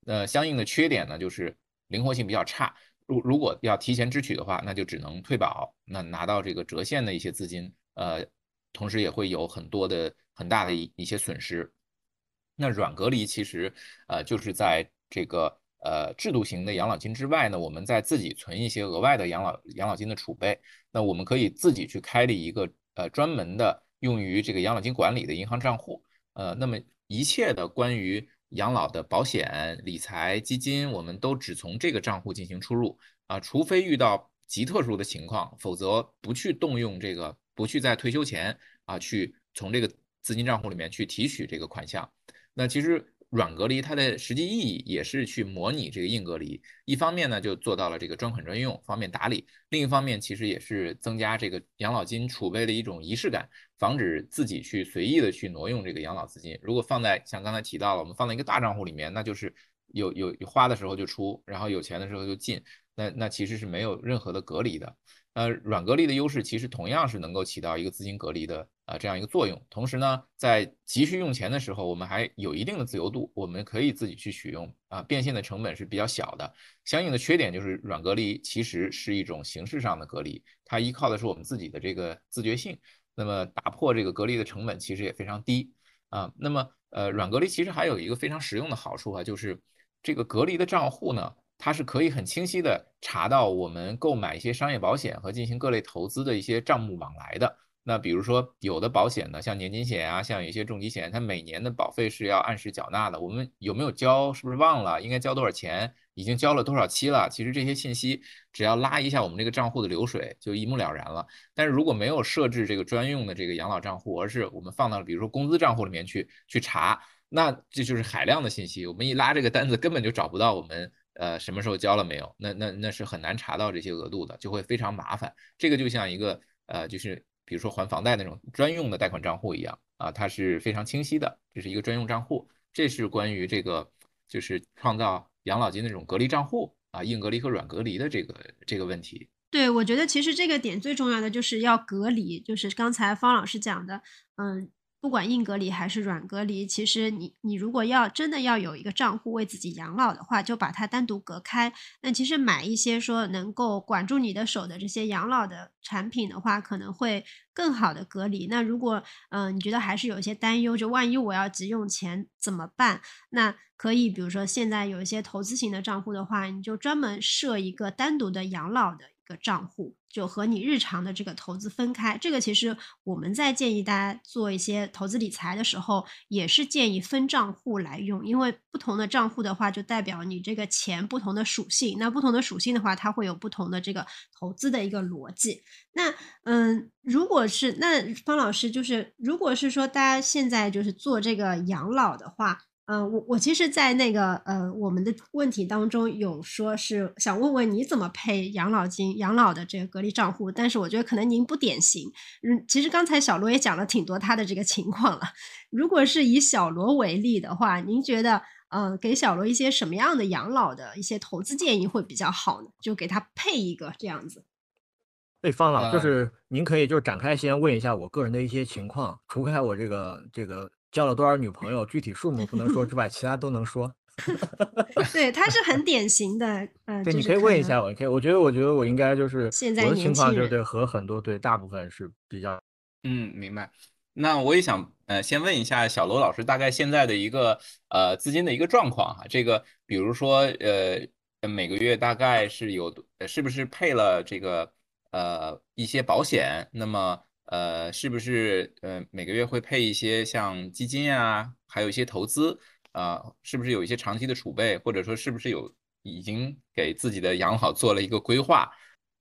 那相应的缺点呢，就是灵活性比较差。如如果要提前支取的话，那就只能退保，那拿到这个折现的一些资金，呃，同时也会有很多的很大的一一些损失。那软隔离其实，呃，就是在这个呃制度型的养老金之外呢，我们在自己存一些额外的养老养老金的储备。那我们可以自己去开立一个呃专门的用于这个养老金管理的银行账户。呃，那么一切的关于养老的保险、理财、基金，我们都只从这个账户进行出入啊，除非遇到极特殊的情况，否则不去动用这个，不去在退休前啊去从这个资金账户里面去提取这个款项。那其实软隔离它的实际意义也是去模拟这个硬隔离，一方面呢就做到了这个专款专用，方便打理；另一方面其实也是增加这个养老金储备的一种仪式感，防止自己去随意的去挪用这个养老资金。如果放在像刚才提到了，我们放在一个大账户里面，那就是有有花的时候就出，然后有钱的时候就进，那那其实是没有任何的隔离的。呃，软隔离的优势其实同样是能够起到一个资金隔离的啊这样一个作用。同时呢，在急需用钱的时候，我们还有一定的自由度，我们可以自己去取用啊，变现的成本是比较小的。相应的缺点就是软隔离其实是一种形式上的隔离，它依靠的是我们自己的这个自觉性。那么打破这个隔离的成本其实也非常低啊。那么呃，软隔离其实还有一个非常实用的好处啊，就是这个隔离的账户呢，它是可以很清晰的查到我们购买一些商业保险和进行各类投资的一些账目往来的。那比如说，有的保险呢，像年金险啊，像有一些重疾险，它每年的保费是要按时缴纳的。我们有没有交？是不是忘了？应该交多少钱？已经交了多少期了？其实这些信息只要拉一下我们这个账户的流水，就一目了然了。但是如果没有设置这个专用的这个养老账户，而是我们放到了比如说工资账户里面去去查，那这就是海量的信息。我们一拉这个单子，根本就找不到我们呃什么时候交了没有，那那那是很难查到这些额度的，就会非常麻烦。这个就像一个呃就是。比如说还房贷那种专用的贷款账户一样啊，它是非常清晰的，这是一个专用账户。这是关于这个就是创造养老金那种隔离账户啊，硬隔离和软隔离的这个这个问题。对，我觉得其实这个点最重要的就是要隔离，就是刚才方老师讲的，嗯。不管硬隔离还是软隔离，其实你你如果要真的要有一个账户为自己养老的话，就把它单独隔开。那其实买一些说能够管住你的手的这些养老的产品的话，可能会更好的隔离。那如果嗯你觉得还是有一些担忧，就万一我要急用钱怎么办？那可以比如说现在有一些投资型的账户的话，你就专门设一个单独的养老的。个账户就和你日常的这个投资分开，这个其实我们在建议大家做一些投资理财的时候，也是建议分账户来用，因为不同的账户的话，就代表你这个钱不同的属性，那不同的属性的话，它会有不同的这个投资的一个逻辑。那嗯，如果是那方老师，就是如果是说大家现在就是做这个养老的话。嗯，我我其实，在那个呃，我们的问题当中有说是想问问你怎么配养老金、养老的这个隔离账户，但是我觉得可能您不典型。嗯，其实刚才小罗也讲了挺多他的这个情况了。如果是以小罗为例的话，您觉得呃，给小罗一些什么样的养老的一些投资建议会比较好呢？就给他配一个这样子。对方老，就是您可以就是展开先问一下我个人的一些情况，除开我这个这个。交了多少女朋友？具体数目不能说之外，其他都能说。对，他是很典型的。嗯，对，你可以问一下我。可以，我觉得，我觉得我应该就是现在我的情况，就是对和很多对大部分是比较。嗯，明白。那我也想呃，先问一下小罗老师，大概现在的一个呃资金的一个状况哈。这个比如说呃每个月大概是有是不是配了这个呃一些保险？那么。呃，是不是呃每个月会配一些像基金啊，还有一些投资啊？是不是有一些长期的储备，或者说是不是有已经给自己的养老做了一个规划？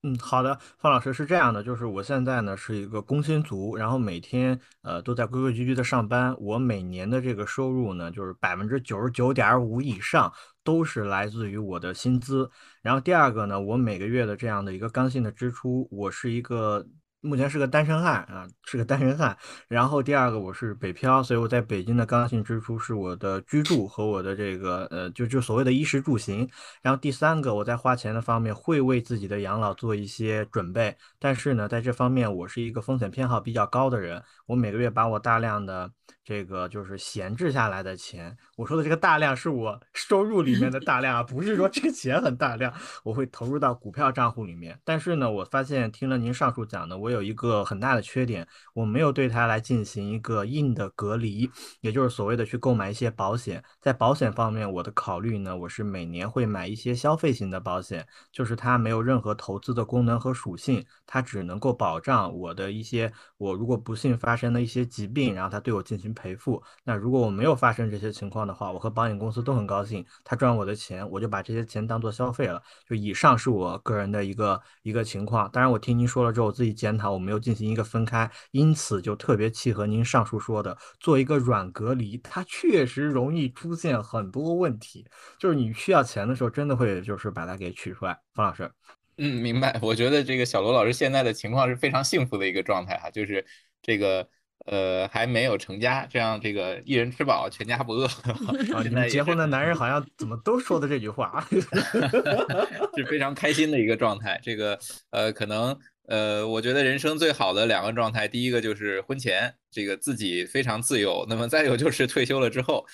嗯，好的，方老师是这样的，就是我现在呢是一个工薪族，然后每天呃都在规规矩矩的上班。我每年的这个收入呢，就是百分之九十九点五以上都是来自于我的薪资。然后第二个呢，我每个月的这样的一个刚性的支出，我是一个。目前是个单身汉啊，是个单身汉。然后第二个，我是北漂，所以我在北京的刚性支出是我的居住和我的这个呃，就就所谓的衣食住行。然后第三个，我在花钱的方面会为自己的养老做一些准备，但是呢，在这方面我是一个风险偏好比较高的人。我每个月把我大量的这个就是闲置下来的钱，我说的这个大量是我收入里面的大量啊，不是说这个钱很大量，我会投入到股票账户里面。但是呢，我发现听了您上述讲的，我有一个很大的缺点，我没有对它来进行一个硬的隔离，也就是所谓的去购买一些保险。在保险方面，我的考虑呢，我是每年会买一些消费型的保险，就是它没有任何投资的功能和属性，它只能够保障我的一些，我如果不幸发生的一些疾病，然后它对我进行赔付。那如果我没有发生这些情况的话，我和保险公司都很高兴，他赚我的钱，我就把这些钱当做消费了。就以上是我个人的一个一个情况。当然，我听您说了之后，我自己检讨。我没有进行一个分开，因此就特别契合您上述说的，做一个软隔离，它确实容易出现很多问题。就是你需要钱的时候，真的会就是把它给取出来。方老师，嗯，明白。我觉得这个小罗老师现在的情况是非常幸福的一个状态哈，就是这个呃还没有成家，这样这个一人吃饱全家不饿。啊，你们结婚的男人好像怎么都说的这句话，是非常开心的一个状态。这个呃可能。呃，我觉得人生最好的两个状态，第一个就是婚前这个自己非常自由，那么再有就是退休了之后，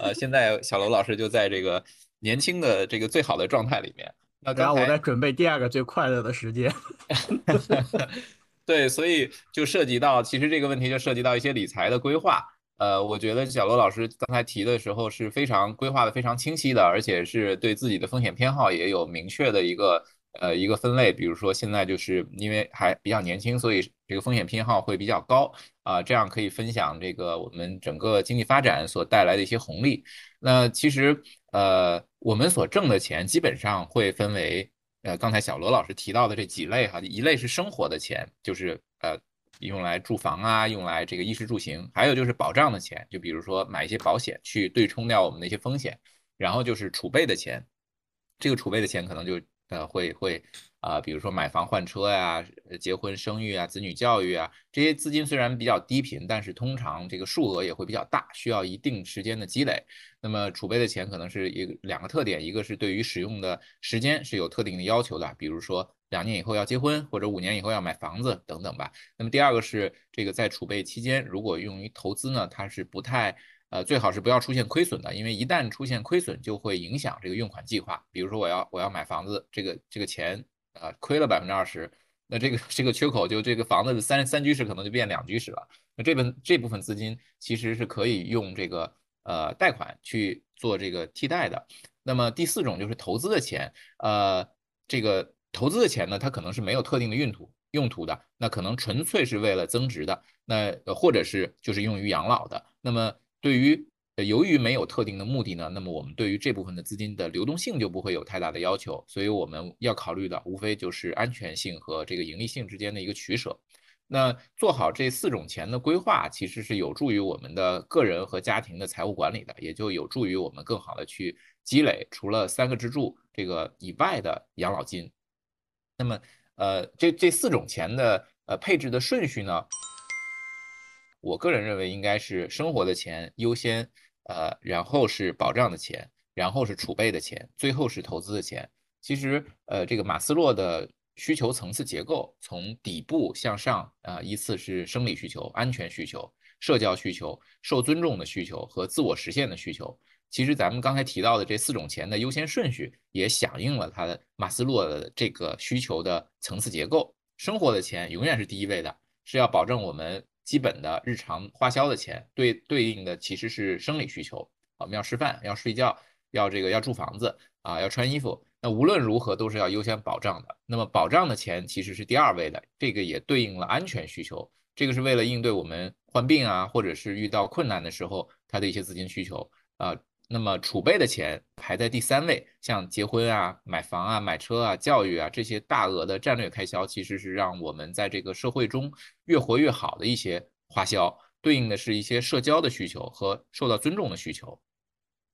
呃，现在小罗老师就在这个年轻的这个最好的状态里面。那然后我在准备第二个最快乐的时间。对，所以就涉及到，其实这个问题就涉及到一些理财的规划。呃，我觉得小罗老师刚才提的时候是非常规划的非常清晰的，而且是对自己的风险偏好也有明确的一个呃一个分类。比如说现在就是因为还比较年轻，所以这个风险偏好会比较高啊，这样可以分享这个我们整个经济发展所带来的一些红利。那其实呃我们所挣的钱基本上会分为呃刚才小罗老师提到的这几类哈，一类是生活的钱，就是呃。用来住房啊，用来这个衣食住行，还有就是保障的钱，就比如说买一些保险去对冲掉我们的一些风险，然后就是储备的钱，这个储备的钱可能就呃会会啊，比如说买房换车呀、结婚生育啊、子女教育啊，这些资金虽然比较低频，但是通常这个数额也会比较大，需要一定时间的积累。那么储备的钱可能是一个两个特点，一个是对于使用的时间是有特定的要求的，比如说。两年以后要结婚，或者五年以后要买房子等等吧。那么第二个是这个在储备期间，如果用于投资呢，它是不太呃，最好是不要出现亏损的，因为一旦出现亏损，就会影响这个用款计划。比如说我要我要买房子，这个这个钱啊亏了百分之二十，那这个 这个缺口就这个房子的三三居室可能就变两居室了。那这份这部分资金其实是可以用这个呃贷款去做这个替代的。那么第四种就是投资的钱，呃，这个。投资的钱呢，它可能是没有特定的用途用途的，那可能纯粹是为了增值的，那或者是就是用于养老的。那么对于由于没有特定的目的呢，那么我们对于这部分的资金的流动性就不会有太大的要求。所以我们要考虑的无非就是安全性和这个盈利性之间的一个取舍。那做好这四种钱的规划，其实是有助于我们的个人和家庭的财务管理的，也就有助于我们更好的去积累除了三个支柱这个以外的养老金。那么，呃，这这四种钱的呃配置的顺序呢，我个人认为应该是生活的钱优先，呃，然后是保障的钱，然后是储备的钱，最后是投资的钱。其实，呃，这个马斯洛的需求层次结构从底部向上啊，依次是生理需求、安全需求、社交需求、受尊重的需求和自我实现的需求。其实咱们刚才提到的这四种钱的优先顺序，也响应了他的马斯洛的这个需求的层次结构。生活的钱永远是第一位的，是要保证我们基本的日常花销的钱。对对应的其实是生理需求，我们要吃饭，要睡觉，要这个要住房子啊，要穿衣服。那无论如何都是要优先保障的。那么保障的钱其实是第二位的，这个也对应了安全需求。这个是为了应对我们患病啊，或者是遇到困难的时候，它的一些资金需求啊。那么储备的钱排在第三位，像结婚啊、买房啊、买车啊、教育啊这些大额的战略开销，其实是让我们在这个社会中越活越好的一些花销，对应的是一些社交的需求和受到尊重的需求。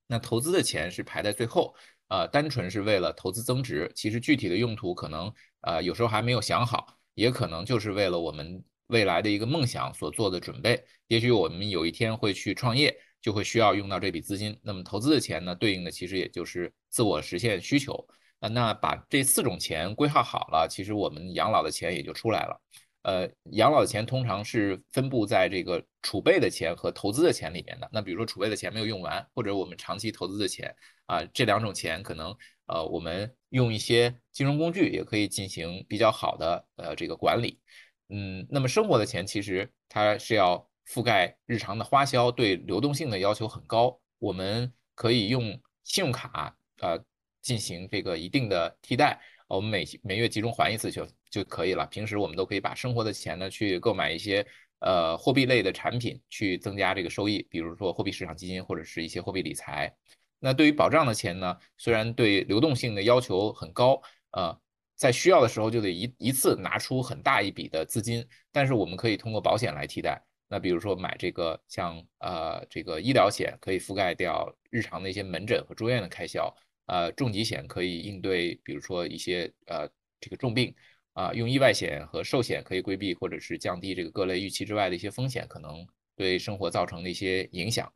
那投资的钱是排在最后，呃，单纯是为了投资增值，其实具体的用途可能呃有时候还没有想好，也可能就是为了我们未来的一个梦想所做的准备。也许我们有一天会去创业。就会需要用到这笔资金，那么投资的钱呢，对应的其实也就是自我实现需求啊。那把这四种钱规划好了，其实我们养老的钱也就出来了。呃，养老的钱通常是分布在这个储备的钱和投资的钱里面的。那比如说储备的钱没有用完，或者我们长期投资的钱啊，这两种钱可能呃，我们用一些金融工具也可以进行比较好的呃这个管理。嗯，那么生活的钱其实它是要。覆盖日常的花销，对流动性的要求很高。我们可以用信用卡呃进行这个一定的替代，我们每每月集中还一次就就可以了。平时我们都可以把生活的钱呢去购买一些呃货币类的产品，去增加这个收益，比如说货币市场基金或者是一些货币理财。那对于保障的钱呢，虽然对流动性的要求很高，呃，在需要的时候就得一一次拿出很大一笔的资金，但是我们可以通过保险来替代。那比如说买这个像呃这个医疗险可以覆盖掉日常的一些门诊和住院的开销，呃重疾险可以应对比如说一些呃这个重病，啊用意外险和寿险可以规避或者是降低这个各类预期之外的一些风险可能对生活造成的一些影响。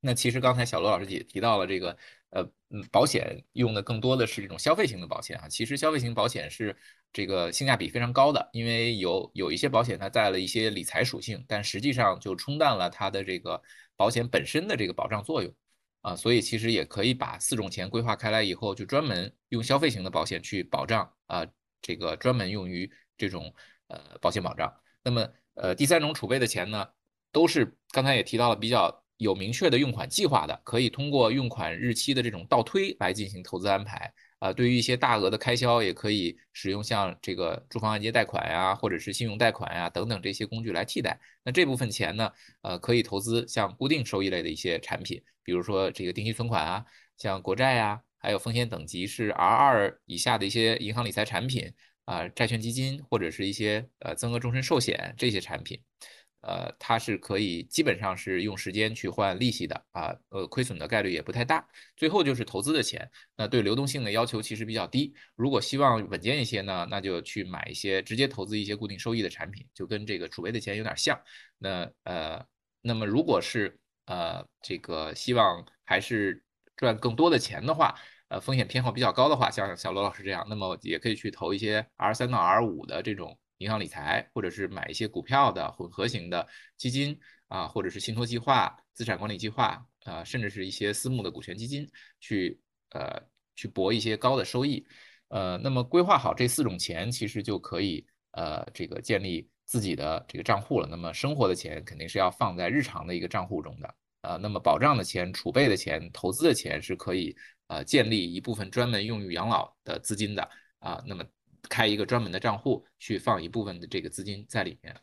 那其实刚才小罗老师也提到了这个。呃，嗯，保险用的更多的是这种消费型的保险啊。其实消费型保险是这个性价比非常高的，因为有有一些保险它带了一些理财属性，但实际上就冲淡了它的这个保险本身的这个保障作用啊。所以其实也可以把四种钱规划开来以后，就专门用消费型的保险去保障啊，这个专门用于这种呃保险保障。那么呃第三种储备的钱呢，都是刚才也提到了比较有明确的用款计划的，可以通过用款日期的这种倒推来进行投资安排。啊，对于一些大额的开销，也可以使用像这个住房按揭贷款呀，或者是信用贷款呀等等这些工具来替代。那这部分钱呢，呃，可以投资像固定收益类的一些产品，比如说这个定期存款啊，像国债呀，还有风险等级是 R 二以下的一些银行理财产品啊，债券基金或者是一些呃增额终身寿险这些产品。呃，它是可以基本上是用时间去换利息的啊，呃，亏损的概率也不太大。最后就是投资的钱，那对流动性的要求其实比较低。如果希望稳健一些呢，那就去买一些直接投资一些固定收益的产品，就跟这个储备的钱有点像。那呃，那么如果是呃这个希望还是赚更多的钱的话，呃，风险偏好比较高的话，像小罗老师这样，那么也可以去投一些 R 三到 R 五的这种。银行理财，或者是买一些股票的混合型的基金啊，或者是信托计划、资产管理计划啊，甚至是一些私募的股权基金，去呃去博一些高的收益。呃，那么规划好这四种钱，其实就可以呃这个建立自己的这个账户了。那么生活的钱肯定是要放在日常的一个账户中的呃。那么保障的钱、储备的钱、投资的钱是可以呃建立一部分专门用于养老的资金的啊。那么。开一个专门的账户去放一部分的这个资金在里面，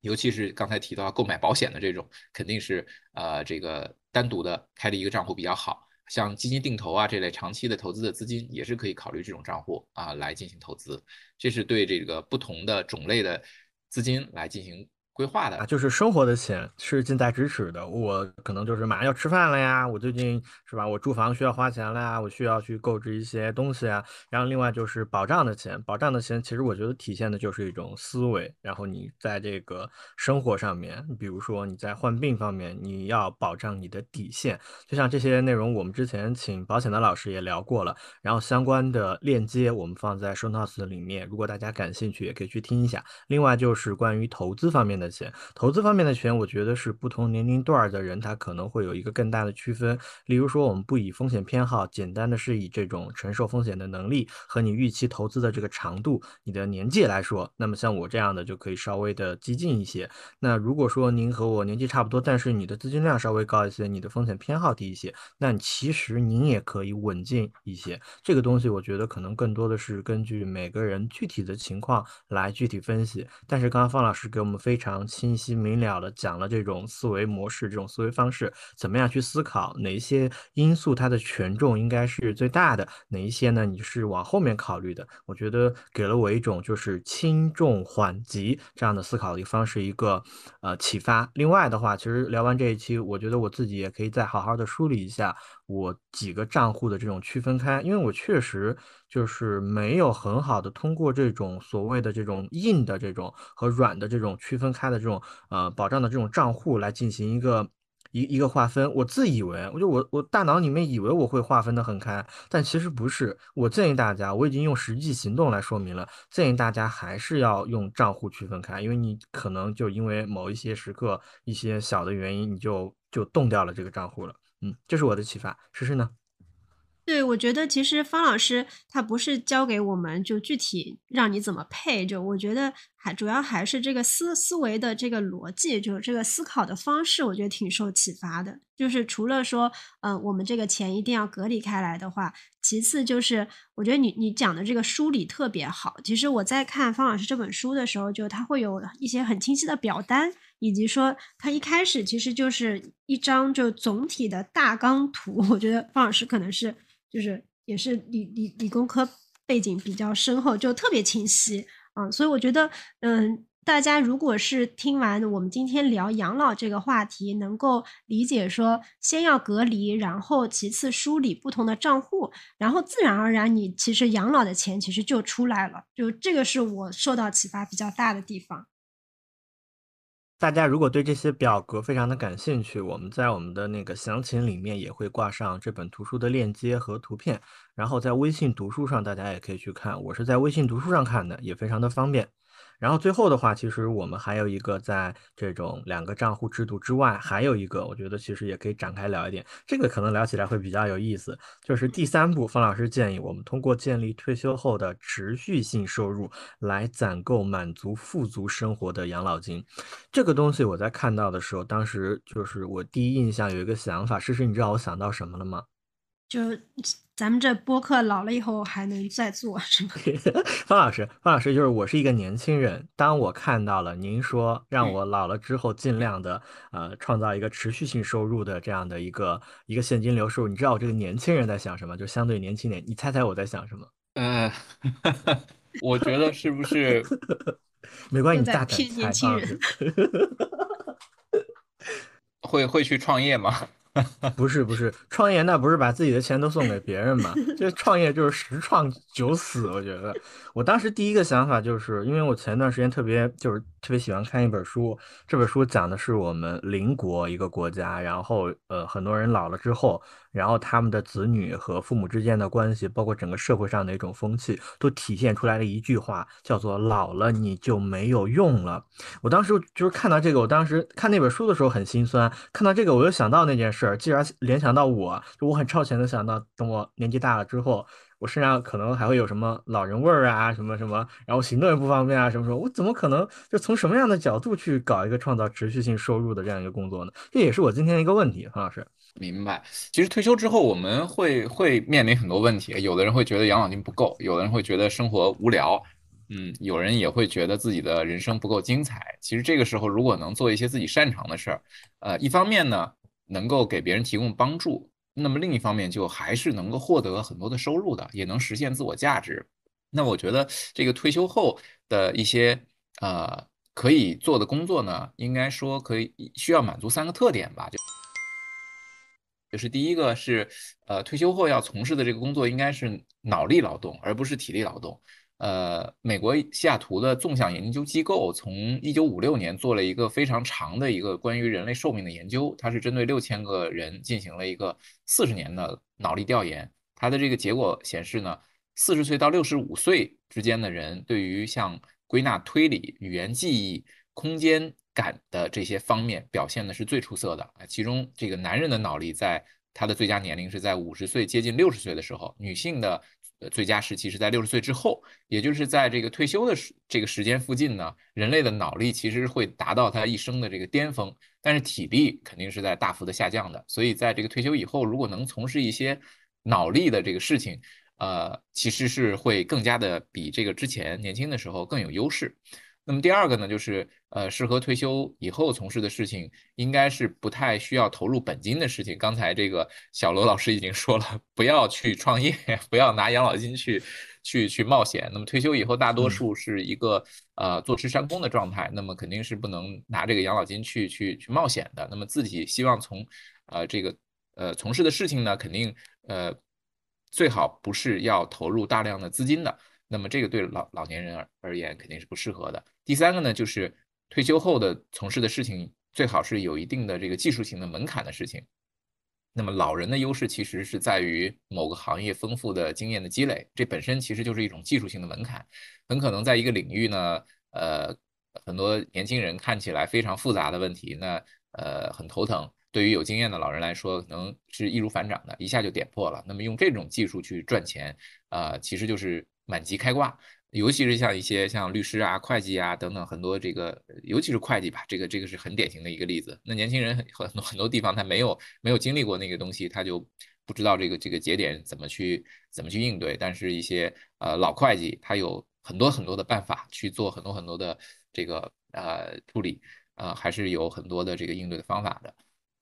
尤其是刚才提到购买保险的这种，肯定是呃这个单独的开了一个账户比较好。像基金定投啊这类长期的投资的资金，也是可以考虑这种账户啊来进行投资。这是对这个不同的种类的资金来进行。规划的啊，就是生活的钱是近在咫尺的。我可能就是马上要吃饭了呀，我最近是吧？我住房需要花钱了呀，我需要去购置一些东西啊。然后另外就是保障的钱，保障的钱其实我觉得体现的就是一种思维。然后你在这个生活上面，比如说你在患病方面，你要保障你的底线。就像这些内容，我们之前请保险的老师也聊过了。然后相关的链接我们放在 show notes 里面，如果大家感兴趣，也可以去听一下。另外就是关于投资方面的。的钱，投资方面的钱，我觉得是不同年龄段的人，他可能会有一个更大的区分。例如说，我们不以风险偏好，简单的是以这种承受风险的能力和你预期投资的这个长度、你的年纪来说，那么像我这样的就可以稍微的激进一些。那如果说您和我年纪差不多，但是你的资金量稍微高一些，你的风险偏好低一些，那其实您也可以稳健一些。这个东西我觉得可能更多的是根据每个人具体的情况来具体分析。但是刚刚方老师给我们非常。常清晰明了的讲了这种思维模式，这种思维方式，怎么样去思考？哪一些因素它的权重应该是最大的？哪一些呢？你是往后面考虑的？我觉得给了我一种就是轻重缓急这样的思考的一个方式，一个呃启发。另外的话，其实聊完这一期，我觉得我自己也可以再好好的梳理一下。我几个账户的这种区分开，因为我确实就是没有很好的通过这种所谓的这种硬的这种和软的这种区分开的这种呃保障的这种账户来进行一个一一个划分。我自以为，我就我我大脑里面以为我会划分的很开，但其实不是。我建议大家，我已经用实际行动来说明了，建议大家还是要用账户区分开，因为你可能就因为某一些时刻一些小的原因，你就就动掉了这个账户了。嗯，这是我的启发。诗诗呢？对，我觉得其实方老师他不是教给我们就具体让你怎么配，就我觉得还主要还是这个思思维的这个逻辑，就是这个思考的方式，我觉得挺受启发的。就是除了说，嗯，我们这个钱一定要隔离开来的话，其次就是我觉得你你讲的这个梳理特别好。其实我在看方老师这本书的时候，就他会有一些很清晰的表单。以及说，他一开始其实就是一张就总体的大纲图。我觉得方老师可能是就是也是理理理工科背景比较深厚，就特别清晰啊。所以我觉得，嗯，大家如果是听完我们今天聊养老这个话题，能够理解说，先要隔离，然后其次梳理不同的账户，然后自然而然你其实养老的钱其实就出来了。就这个是我受到启发比较大的地方。大家如果对这些表格非常的感兴趣，我们在我们的那个详情里面也会挂上这本图书的链接和图片，然后在微信读书上大家也可以去看，我是在微信读书上看的，也非常的方便。然后最后的话，其实我们还有一个在这种两个账户制度之外，还有一个，我觉得其实也可以展开聊一点，这个可能聊起来会比较有意思。就是第三步，方老师建议我们通过建立退休后的持续性收入来攒够满足富足生活的养老金。这个东西我在看到的时候，当时就是我第一印象有一个想法，诗诗，你知道我想到什么了吗？就咱们这播客老了以后还能再做是吗？方老师，方老师就是我是一个年轻人，当我看到了您说让我老了之后尽量的呃创造一个持续性收入的这样的一个一个现金流收入，你知道我这个年轻人在想什么？就相对年轻点，你猜猜我在想什么？呃，我觉得是不是 没关系，你大胆猜，骗年轻人。会会去创业吗？不是不是，创业那不是把自己的钱都送给别人吗？这创业就是十创九死，我觉得。我当时第一个想法就是，因为我前段时间特别就是特别喜欢看一本书，这本书讲的是我们邻国一个国家，然后呃很多人老了之后，然后他们的子女和父母之间的关系，包括整个社会上的一种风气，都体现出来了一句话，叫做“老了你就没有用了”。我当时就是看到这个，我当时看那本书的时候很心酸，看到这个我又想到那件事儿，既然联想到我，就我很超前的想到，等我年纪大了之后，我身上可能还会有什么老人味儿啊，什么什么，然后行动也不方便啊，什么什么，我怎么可能就从什么样的角度去搞一个创造持续性收入的这样一个工作呢？这也是我今天的一个问题，何老师。明白。其实退休之后，我们会会面临很多问题。有的人会觉得养老金不够，有的人会觉得生活无聊，嗯，有人也会觉得自己的人生不够精彩。其实这个时候，如果能做一些自己擅长的事儿，呃，一方面呢，能够给别人提供帮助，那么另一方面就还是能够获得很多的收入的，也能实现自我价值。那我觉得这个退休后的一些呃可以做的工作呢，应该说可以需要满足三个特点吧，就。就是第一个是，呃，退休后要从事的这个工作应该是脑力劳动，而不是体力劳动。呃，美国西雅图的纵向研究机构从一九五六年做了一个非常长的一个关于人类寿命的研究，它是针对六千个人进行了一个四十年的脑力调研。它的这个结果显示呢，四十岁到六十五岁之间的人，对于像归纳推理、语言记忆、空间感的这些方面表现的是最出色的啊。其中这个男人的脑力在他的最佳年龄是在五十岁接近六十岁的时候，女性的最佳时期是在六十岁之后，也就是在这个退休的时这个时间附近呢，人类的脑力其实会达到他一生的这个巅峰，但是体力肯定是在大幅的下降的。所以在这个退休以后，如果能从事一些脑力的这个事情，呃，其实是会更加的比这个之前年轻的时候更有优势。那么第二个呢，就是呃，适合退休以后从事的事情，应该是不太需要投入本金的事情。刚才这个小罗老师已经说了，不要去创业，不要拿养老金去去去冒险。那么退休以后，大多数是一个呃坐吃山空的状态，那么肯定是不能拿这个养老金去去去冒险的。那么自己希望从呃这个呃从事的事情呢，肯定呃最好不是要投入大量的资金的。那么这个对老老年人而而言肯定是不适合的。第三个呢，就是退休后的从事的事情最好是有一定的这个技术性的门槛的事情。那么老人的优势其实是在于某个行业丰富的经验的积累，这本身其实就是一种技术性的门槛。很可能在一个领域呢，呃，很多年轻人看起来非常复杂的问题，那呃很头疼。对于有经验的老人来说，可能是易如反掌的，一下就点破了。那么用这种技术去赚钱，啊，其实就是满级开挂。尤其是像一些像律师啊、会计啊等等很多这个，尤其是会计吧，这个这个是很典型的一个例子。那年轻人很很多很多地方他没有没有经历过那个东西，他就不知道这个这个节点怎么去怎么去应对。但是，一些呃老会计他有很多很多的办法去做很多很多的这个呃处理，呃还是有很多的这个应对的方法的。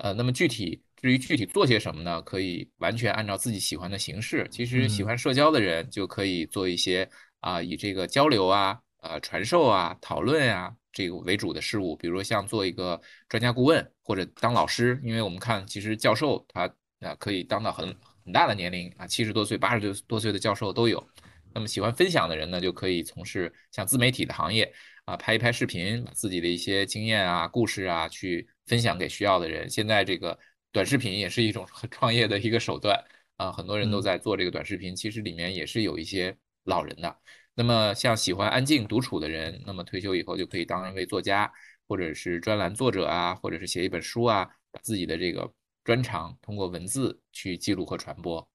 呃，那么具体至于具体做些什么呢？可以完全按照自己喜欢的形式。其实喜欢社交的人就可以做一些啊，以这个交流啊、呃传授啊、讨论啊这个为主的事物，比如说像做一个专家顾问或者当老师。因为我们看，其实教授他啊可以当到很很大的年龄啊，七十多岁、八十多岁的教授都有。那么喜欢分享的人呢，就可以从事像自媒体的行业啊，拍一拍视频，把自己的一些经验啊、故事啊去。分享给需要的人。现在这个短视频也是一种创业的一个手段啊，很多人都在做这个短视频，其实里面也是有一些老人的。那么像喜欢安静独处的人，那么退休以后就可以当一位作家，或者是专栏作者啊，或者是写一本书啊，把自己的这个专长通过文字去记录和传播。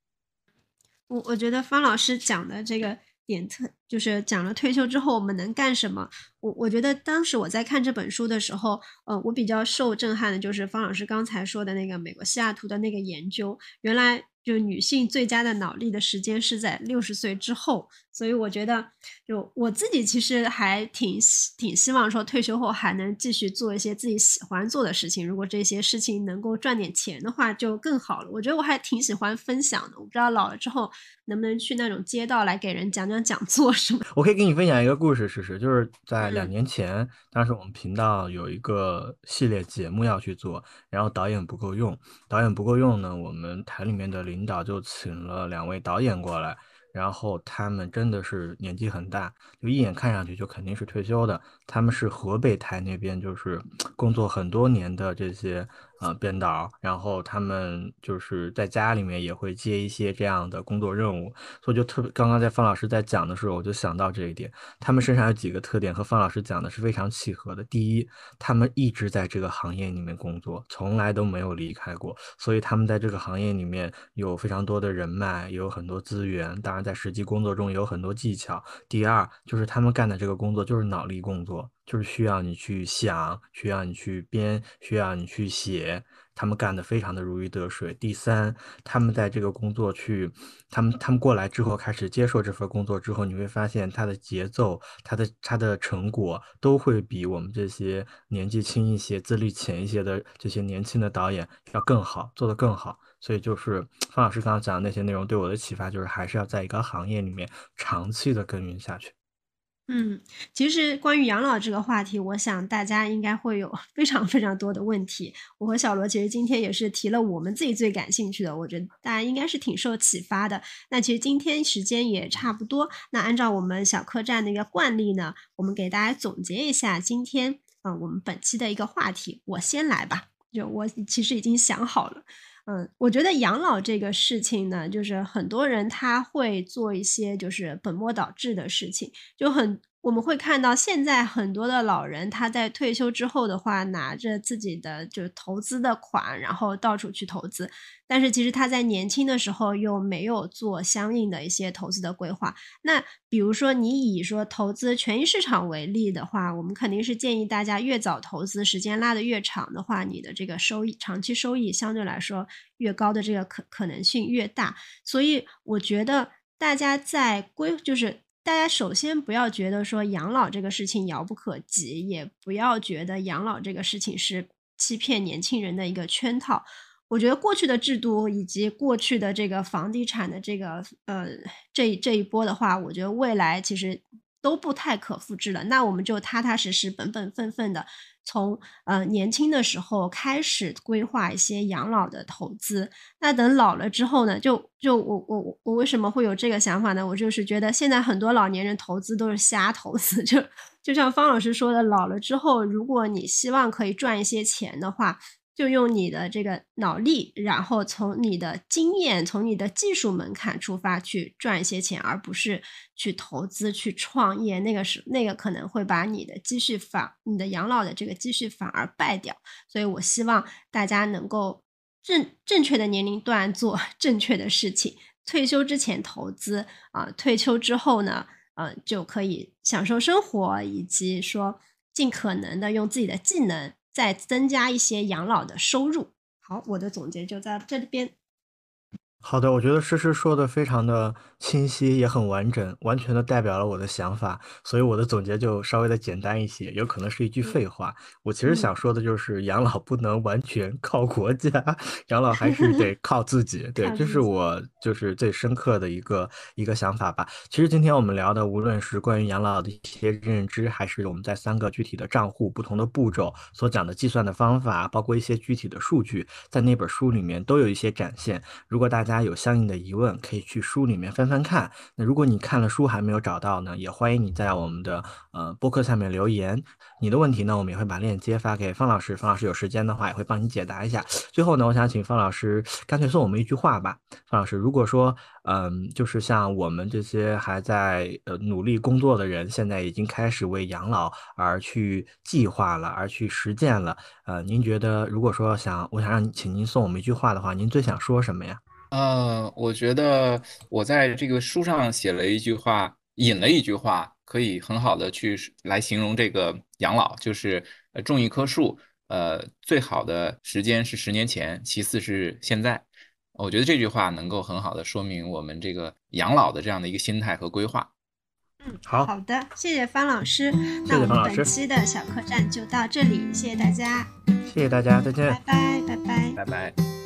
我我觉得方老师讲的这个点特，就是讲了退休之后我们能干什么。我我觉得当时我在看这本书的时候，呃，我比较受震撼的就是方老师刚才说的那个美国西雅图的那个研究，原来。就女性最佳的脑力的时间是在六十岁之后，所以我觉得，就我自己其实还挺挺希望说退休后还能继续做一些自己喜欢做的事情。如果这些事情能够赚点钱的话，就更好了。我觉得我还挺喜欢分享的。我不知道老了之后能不能去那种街道来给人讲讲讲座什么。我可以给你分享一个故事，试试就是在两年前，当时我们频道有一个系列节目要去做，然后导演不够用，导演不够用呢，我们台里面的领导就请了两位导演过来，然后他们真的是年纪很大，就一眼看上去就肯定是退休的。他们是河北台那边就是工作很多年的这些。啊，编导，然后他们就是在家里面也会接一些这样的工作任务，所以就特别。刚刚在方老师在讲的时候，我就想到这一点，他们身上有几个特点和方老师讲的是非常契合的。第一，他们一直在这个行业里面工作，从来都没有离开过，所以他们在这个行业里面有非常多的人脉，有很多资源，当然在实际工作中有很多技巧。第二，就是他们干的这个工作就是脑力工作。就是需要你去想，需要你去编，需要你去写，他们干的非常的如鱼得水。第三，他们在这个工作去，他们他们过来之后开始接受这份工作之后，你会发现他的节奏，他的他的成果都会比我们这些年纪轻一些、资历浅一些的这些年轻的导演要更好，做得更好。所以就是方老师刚刚讲的那些内容对我的启发，就是还是要在一个行业里面长期的耕耘下去。嗯，其实关于养老这个话题，我想大家应该会有非常非常多的问题。我和小罗其实今天也是提了我们自己最感兴趣的，我觉得大家应该是挺受启发的。那其实今天时间也差不多，那按照我们小客栈的一个惯例呢，我们给大家总结一下今天嗯我们本期的一个话题。我先来吧，就我其实已经想好了。嗯，我觉得养老这个事情呢，就是很多人他会做一些就是本末倒置的事情，就很。我们会看到，现在很多的老人，他在退休之后的话，拿着自己的就是投资的款，然后到处去投资。但是其实他在年轻的时候又没有做相应的一些投资的规划。那比如说，你以说投资权益市场为例的话，我们肯定是建议大家越早投资，时间拉得越长的话，你的这个收益长期收益相对来说越高的这个可可能性越大。所以我觉得大家在规就是。大家首先不要觉得说养老这个事情遥不可及，也不要觉得养老这个事情是欺骗年轻人的一个圈套。我觉得过去的制度以及过去的这个房地产的这个呃这这一波的话，我觉得未来其实都不太可复制了。那我们就踏踏实实、本本分分的。从呃年轻的时候开始规划一些养老的投资，那等老了之后呢，就就我我我为什么会有这个想法呢？我就是觉得现在很多老年人投资都是瞎投资，就就像方老师说的，老了之后，如果你希望可以赚一些钱的话。就用你的这个脑力，然后从你的经验、从你的技术门槛出发去赚一些钱，而不是去投资、去创业。那个是那个可能会把你的积蓄反、你的养老的这个积蓄反而败掉。所以我希望大家能够正正确的年龄段做 正确的事情。退休之前投资啊，退休之后呢，嗯，就可以享受生活，以及说尽可能的用自己的技能。再增加一些养老的收入。好，我的总结就在这边。好的，我觉得诗诗说的非常的清晰，也很完整，完全的代表了我的想法，所以我的总结就稍微的简单一些，有可能是一句废话。我其实想说的就是，养老不能完全靠国家，养老还是得 靠自己。对，这是我就是最深刻的一个一个想法吧。其实今天我们聊的，无论是关于养老的一些认知，还是我们在三个具体的账户、不同的步骤所讲的计算的方法，包括一些具体的数据，在那本书里面都有一些展现。如果大家家有相应的疑问，可以去书里面翻翻看。那如果你看了书还没有找到呢，也欢迎你在我们的呃播客下面留言。你的问题呢，我们也会把链接发给方老师，方老师有时间的话也会帮你解答一下。最后呢，我想请方老师干脆送我们一句话吧。方老师，如果说嗯，就是像我们这些还在呃努力工作的人，现在已经开始为养老而去计划了，而去实践了。呃，您觉得如果说想，我想让请您送我们一句话的话，您最想说什么呀？呃，我觉得我在这个书上写了一句话，引了一句话，可以很好的去来形容这个养老，就是呃种一棵树，呃，最好的时间是十年前，其次是现在。我觉得这句话能够很好的说明我们这个养老的这样的一个心态和规划。嗯，好好的，谢谢方老师。谢那我们方老师本期的小客栈就到这里，谢谢大家，谢谢大家，再见拜。拜，拜拜。拜拜。